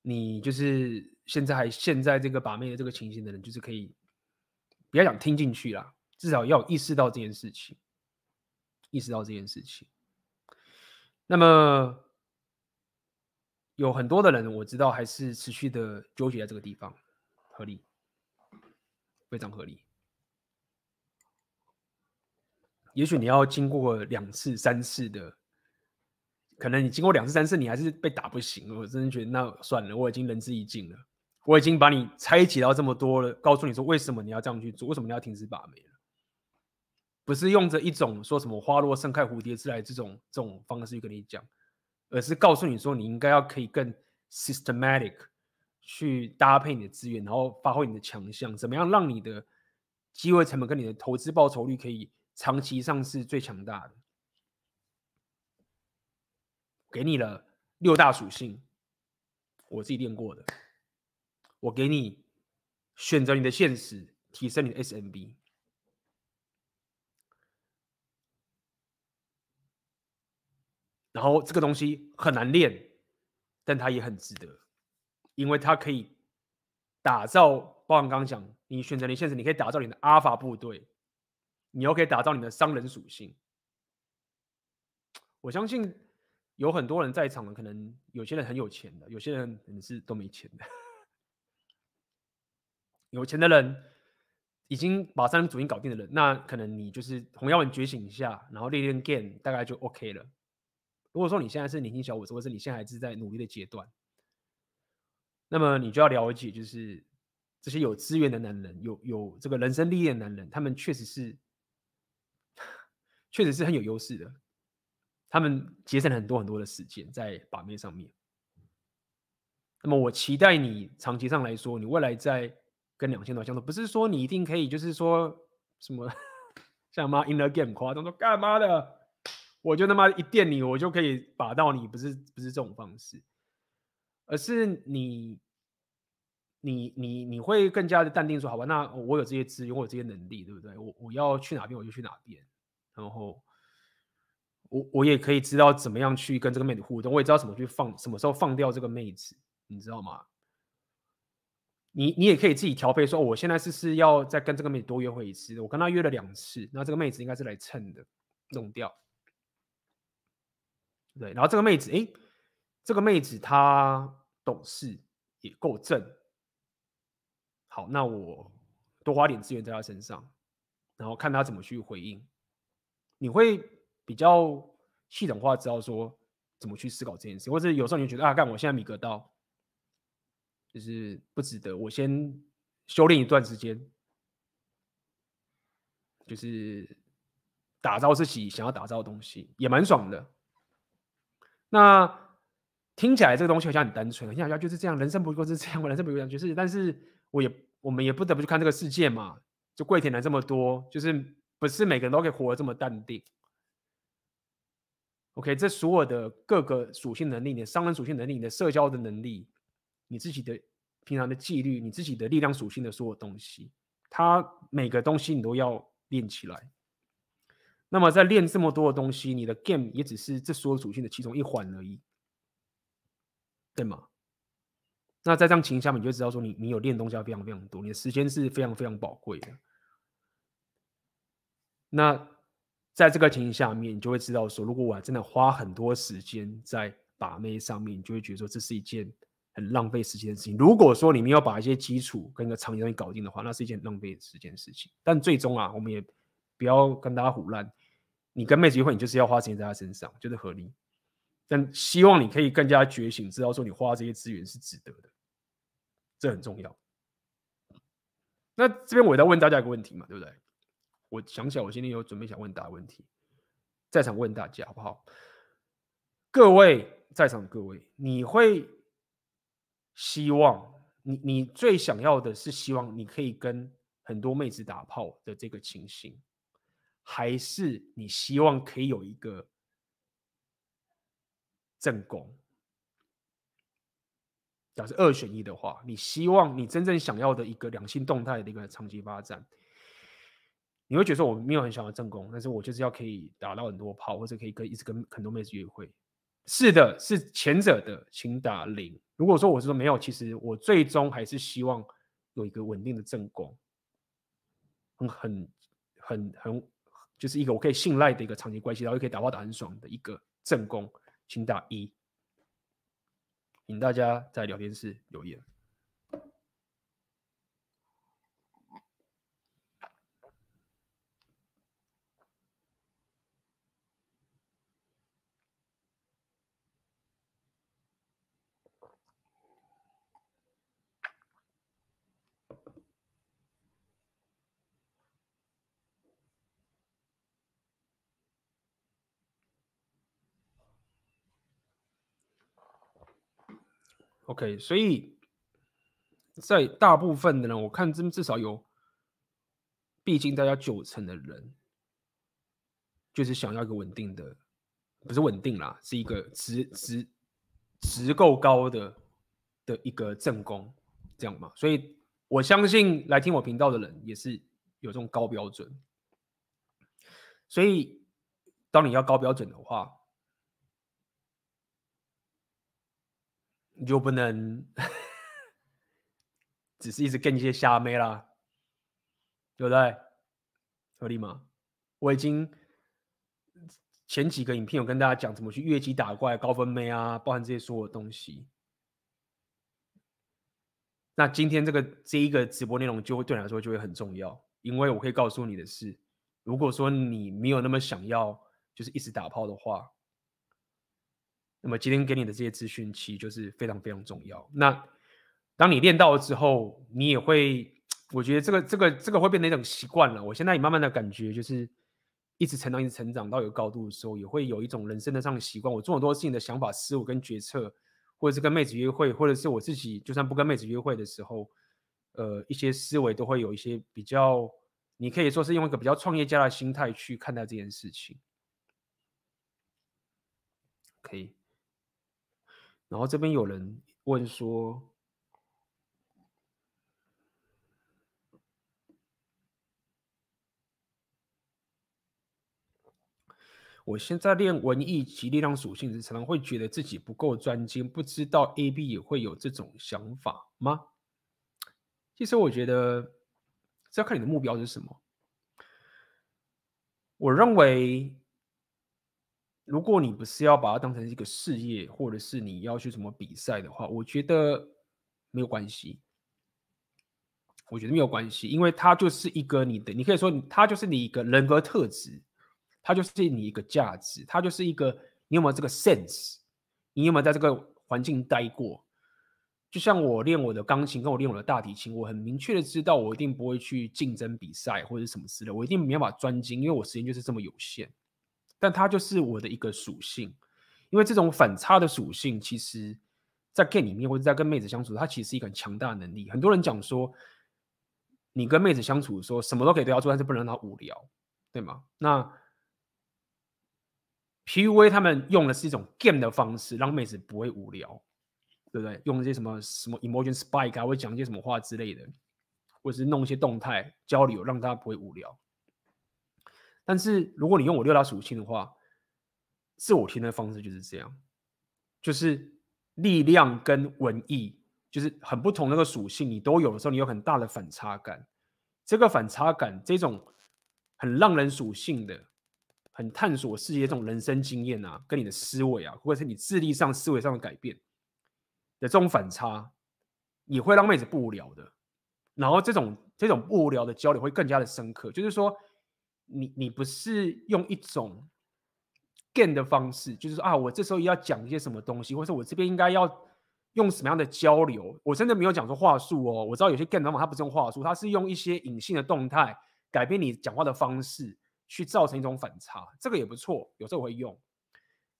你就是现在还陷在这个把妹的这个情形的人，就是可以不要想听进去啦，至少要意识到这件事情，意识到这件事情。那么有很多的人，我知道还是持续的纠结在这个地方，合理，非常合理。也许你要经过两次、三次的，可能你经过两次、三次，你还是被打不行。我真的觉得那算了，我已经仁至义尽了，我已经把你拆解到这么多了，告诉你说为什么你要这样去做，为什么你要停止把妹了，不是用着一种说什么花落盛开蝴蝶自来这种这种方式去跟你讲，而是告诉你说你应该要可以更 systematic 去搭配你的资源，然后发挥你的强项，怎么样让你的机会成本跟你的投资报酬率可以。长期上是最强大的，给你了六大属性，我自己练过的。我给你选择你的现实，提升你的 SMB。然后这个东西很难练，但它也很值得，因为它可以打造，包含刚刚讲，你选择你现实，你可以打造你的阿法部队。你又可以打造你的商人属性。我相信有很多人在场的，可能有些人很有钱的，有些人可能是都没钱的。有钱的人已经把商人属性搞定的人，那可能你就是红药丸觉醒一下，然后练练 game，大概就 OK 了。如果说你现在是年轻小伙子，或者是你现在还是在努力的阶段，那么你就要了解，就是这些有资源的男人，有有这个人生历练的男人，他们确实是。确实是很有优势的，他们节省了很多很多的时间在把妹上面。那么我期待你长期上来说，你未来在跟两千多相处，不是说你一定可以，就是说什么像妈 in the game 夸张说干嘛的，我就他妈一电你，我就可以把到你，不是不是这种方式，而是你你你你会更加的淡定说，好吧，那我有这些资源，我有这些能力，对不对？我我要去哪边我就去哪边。然后我我也可以知道怎么样去跟这个妹子互动，我也知道怎么去放，什么时候放掉这个妹子，你知道吗？你你也可以自己调配说，我现在是是要再跟这个妹子多约会一次，我跟她约了两次，那这个妹子应该是来蹭的，弄掉。对，然后这个妹子，哎，这个妹子她懂事，也够正。好，那我多花点资源在他身上，然后看他怎么去回应。你会比较系统化，知道说怎么去思考这件事，或者有时候你觉得啊，干我现在米格刀就是不值得，我先修炼一段时间，就是打造自己想要打造的东西，也蛮爽的。那听起来这个东西好像很单纯，好像就是这样，人生不过是这样，人生不过这样，就是，但是我也我们也不得不去看这个世界嘛，就跪舔了这么多，就是。不是每个人都可以活得这么淡定。OK，这所有的各个属性能力，你的商人属性能力，你的社交的能力，你自己的平常的纪律，你自己的力量属性的所有东西，它每个东西你都要练起来。那么在练这么多的东西，你的 game 也只是这所有属性的其中一环而已，对吗？那在这样情况下面，你就知道说你你有练东西要非常非常多，你的时间是非常非常宝贵的。那在这个情形下面，你就会知道说，如果我真的花很多时间在把妹上面，你就会觉得说这是一件很浪费时间的事情。如果说你没有把一些基础跟一个长期东西搞定的话，那是一件浪费时间的事情。但最终啊，我们也不要跟大家胡乱，你跟妹子约会，你就是要花时间在她身上，就是合理。但希望你可以更加觉醒，知道说你花这些资源是值得的，这很重要。那这边我也在问大家一个问题嘛，对不对？我想起来，我今天有准备想问大家问题，在场问大家好不好？各位在场的各位，你会希望你你最想要的是希望你可以跟很多妹子打炮的这个情形，还是你希望可以有一个正宫？假设二选一的话，你希望你真正想要的一个两性动态的一个长期发展？你会觉得说我没有很想要正宫，但是我就是要可以打到很多炮，或者可以跟一直跟很多妹子约会。是的，是前者的，请打零。如果说我是说没有，其实我最终还是希望有一个稳定的正宫，很很很很就是一个我可以信赖的一个长期关系，然后又可以打炮打很爽的一个正宫，请打一，请大家在聊天室留言。OK，所以在大部分的人，我看这至少有，毕竟大家九成的人，就是想要一个稳定的，不是稳定啦，是一个值值值够高的的一个正宫，这样嘛。所以我相信来听我频道的人也是有这种高标准。所以当你要高标准的话，你就不能只是一直跟一些瞎妹啦，对不对？合理吗？我已经前几个影片有跟大家讲怎么去越级打怪、高分妹啊，包含这些所有东西。那今天这个这一个直播内容就会对你来说就会很重要，因为我可以告诉你的是，如果说你没有那么想要，就是一直打炮的话。那么今天给你的这些资讯，其实就是非常非常重要。那当你练到了之后，你也会，我觉得这个这个这个会变成一种习惯了。我现在也慢慢的感觉，就是一直成长，一直成长到有高度的时候，也会有一种人生的上的习惯。我做很多事情的想法、思维跟决策，或者是跟妹子约会，或者是我自己就算不跟妹子约会的时候，呃，一些思维都会有一些比较，你可以说是用一个比较创业家的心态去看待这件事情。可以。然后这边有人问说，我现在练文艺及力量属性时，常常会觉得自己不够专精，不知道 AB 也会有这种想法吗？其实我觉得这要看你的目标是什么。我认为。如果你不是要把它当成一个事业，或者是你要去什么比赛的话，我觉得没有关系。我觉得没有关系，因为它就是一个你的，你可以说它就是你一个人格特质，它就是你一个价值，它就是一个你有没有这个 sense，你有没有在这个环境待过？就像我练我的钢琴，跟我练我的大提琴，我很明确的知道，我一定不会去竞争比赛或者什么之类，我一定没办法专精，因为我时间就是这么有限。但它就是我的一个属性，因为这种反差的属性，其实，在 game 里面或者在跟妹子相处，它其实是一个很强大的能力。很多人讲说，你跟妹子相处的时候，什么都可以对她做，但是不能让她无聊，对吗？那 PUA 他们用的是一种 game 的方式，让妹子不会无聊，对不对？用一些什么什么 emotion spike 啊，或者讲一些什么话之类的，或者是弄一些动态交流，让她不会无聊。但是如果你用我六大属性的话，自我填的方式就是这样，就是力量跟文艺就是很不同那个属性，你都有的时候，你有很大的反差感。这个反差感，这种很让人属性的、很探索世界这种人生经验啊，跟你的思维啊，或者是你智力上、思维上的改变的这种反差，也会让妹子不无聊的。然后这种这种不无聊的交流会更加的深刻，就是说。你你不是用一种 gain 的方式，就是说啊，我这时候要讲一些什么东西，或者我这边应该要用什么样的交流？我真的没有讲说话术哦。我知道有些 game 方法它不是用话术，它是用一些隐性的动态改变你讲话的方式，去造成一种反差。这个也不错，有时候我会用。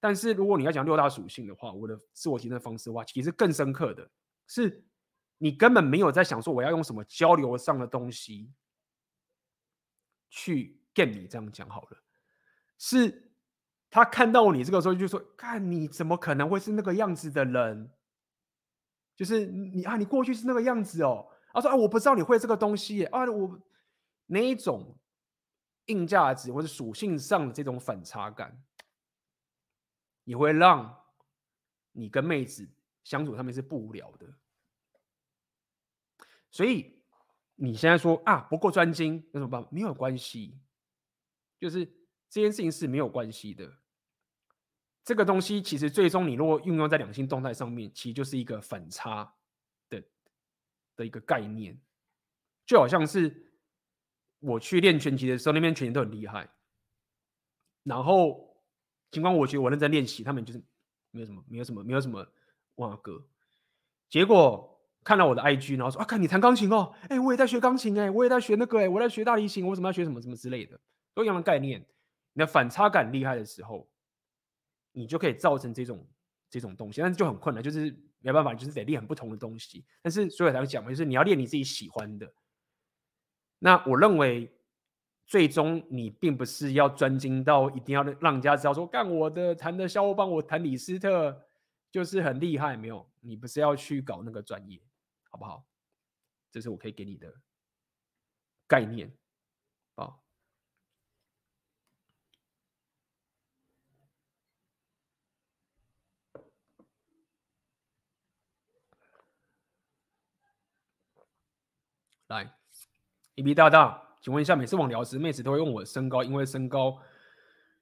但是如果你要讲六大属性的话，我的自我提升方式的话，其实更深刻的是，你根本没有在想说我要用什么交流上的东西去。骗你这样讲好了，是他看到你这个时候就说：“看你怎么可能会是那个样子的人？就是你啊，你过去是那个样子哦。”他说：“啊，我不知道你会这个东西啊，我哪一种硬价值或者属性上的这种反差感，也会让你跟妹子相处上面是不无聊的。所以你现在说啊，不够专精，有什么办法？没有关系。”就是这件事情是没有关系的。这个东西其实最终你如果运用在两性动态上面，其实就是一个反差的的一个概念，就好像是我去练拳击的时候，那边拳击都很厉害，然后尽管我觉得我认真练习，他们就是没有什么，没有什么，没有什么哇哥，结果看到我的 IG，然后说啊，看你弹钢琴哦，哎，我也在学钢琴哎，我也在学那个哎，我在学大提琴，我怎么要学什么什么之类的，都一样的概念，你的反差感厉害的时候。你就可以造成这种这种东西，但是就很困难，就是没办法，就是得练很不同的东西。但是所以才会讲嘛，就是你要练你自己喜欢的。那我认为，最终你并不是要专精到一定要让人家知道说，干我的弹的肖邦，我弹李斯特就是很厉害，没有，你不是要去搞那个专业，好不好？这是我可以给你的概念啊。来，E B 大大，请问一下，每次网聊时，妹子都会问我身高，因为身高，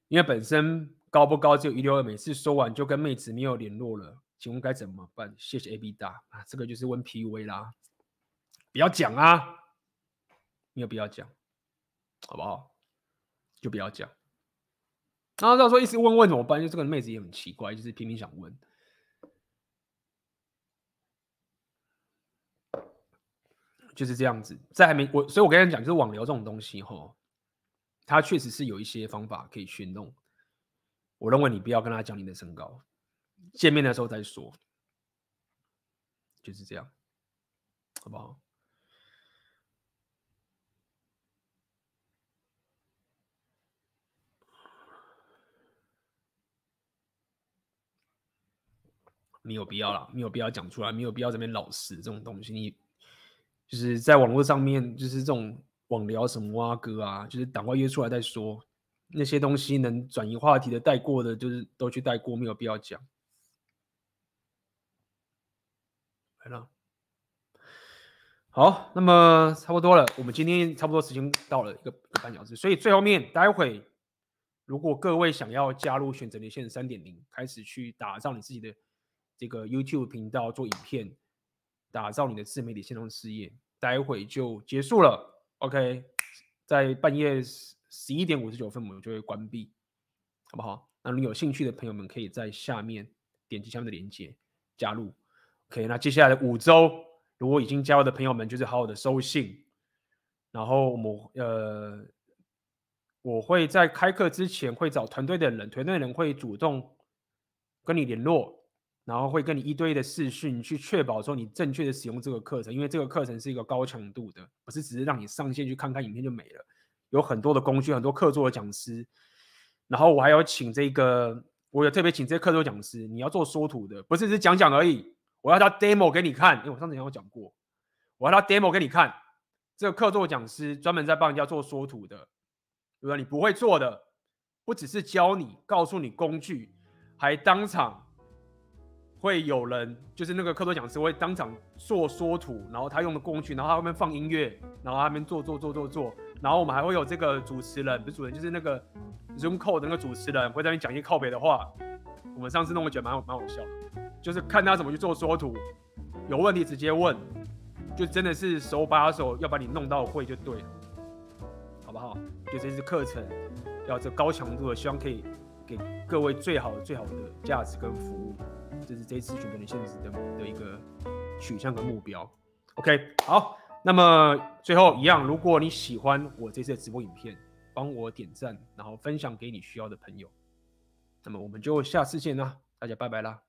因为本身高不高只有一六二，每次说完就跟妹子没有联络了，请问该怎么办？谢谢 A B 大啊，这个就是问 P U A 啦，不要讲啊，没有必要讲，好不好？就不要讲。然后到时候一直问问怎么办？就这个妹子也很奇怪，就是拼命想问。就是这样子，在还没我，所以我跟你讲，就是网聊这种东西哈，它确实是有一些方法可以去弄。我认为你不要跟他讲你的身高，见面的时候再说，就是这样，好不好？没有必要了，没有必要讲出来，没有必要这边老实这种东西，你。就是在网络上面，就是这种网聊什么啊哥啊，就是赶快约出来再说。那些东西能转移话题的带过的，就是都去带过，没有必要讲。来了，好，那么差不多了，我们今天差不多时间到了一个一个半小时，所以最后面待会如果各位想要加入选择连线三点零，开始去打造你自己的这个 YouTube 频道做影片。打造你的自媒体线上事业，待会就结束了。OK，在半夜十一点五十九分，我们就会关闭，好不好？那你有兴趣的朋友们，可以在下面点击下面的链接加入。OK，那接下来的五周，如果已经加入的朋友们，就是好好的收信。然后我们呃，我会在开课之前会找团队的人，团队的人会主动跟你联络。然后会跟你一对一的试训，去确保说你正确的使用这个课程，因为这个课程是一个高强度的，不是只是让你上线去看看影片就没了，有很多的工具，很多客座的讲师。然后我还要请这个，我有特别请这些客座讲师，你要做缩图的，不是只是讲讲而已，我要他 demo 给你看，因为我上次有讲过，我要他 demo 给你看，这个客座讲师专门在帮人家做缩图的，对吧？你不会做的，不只是教你，告诉你工具，还当场。会有人，就是那个客座讲师会当场做缩图，然后他用的工具，然后他后面放音乐，然后他那边做做做做做，然后我们还会有这个主持人，不是主持人，就是那个 Zoom call 的那个主持人会在那边讲一些靠北的话。我们上次弄我觉得蛮蛮好笑，就是看他怎么去做缩图，有问题直接问，就真的是手把手要把你弄到会就对了，好不好？就这次课程要这高强度的，希望可以给各位最好的最好的价值跟服务。这是这一次选择连线的的一个取向和目标。OK，好，那么最后一样，如果你喜欢我这次的直播影片，帮我点赞，然后分享给你需要的朋友。那么我们就下次见啦，大家拜拜啦。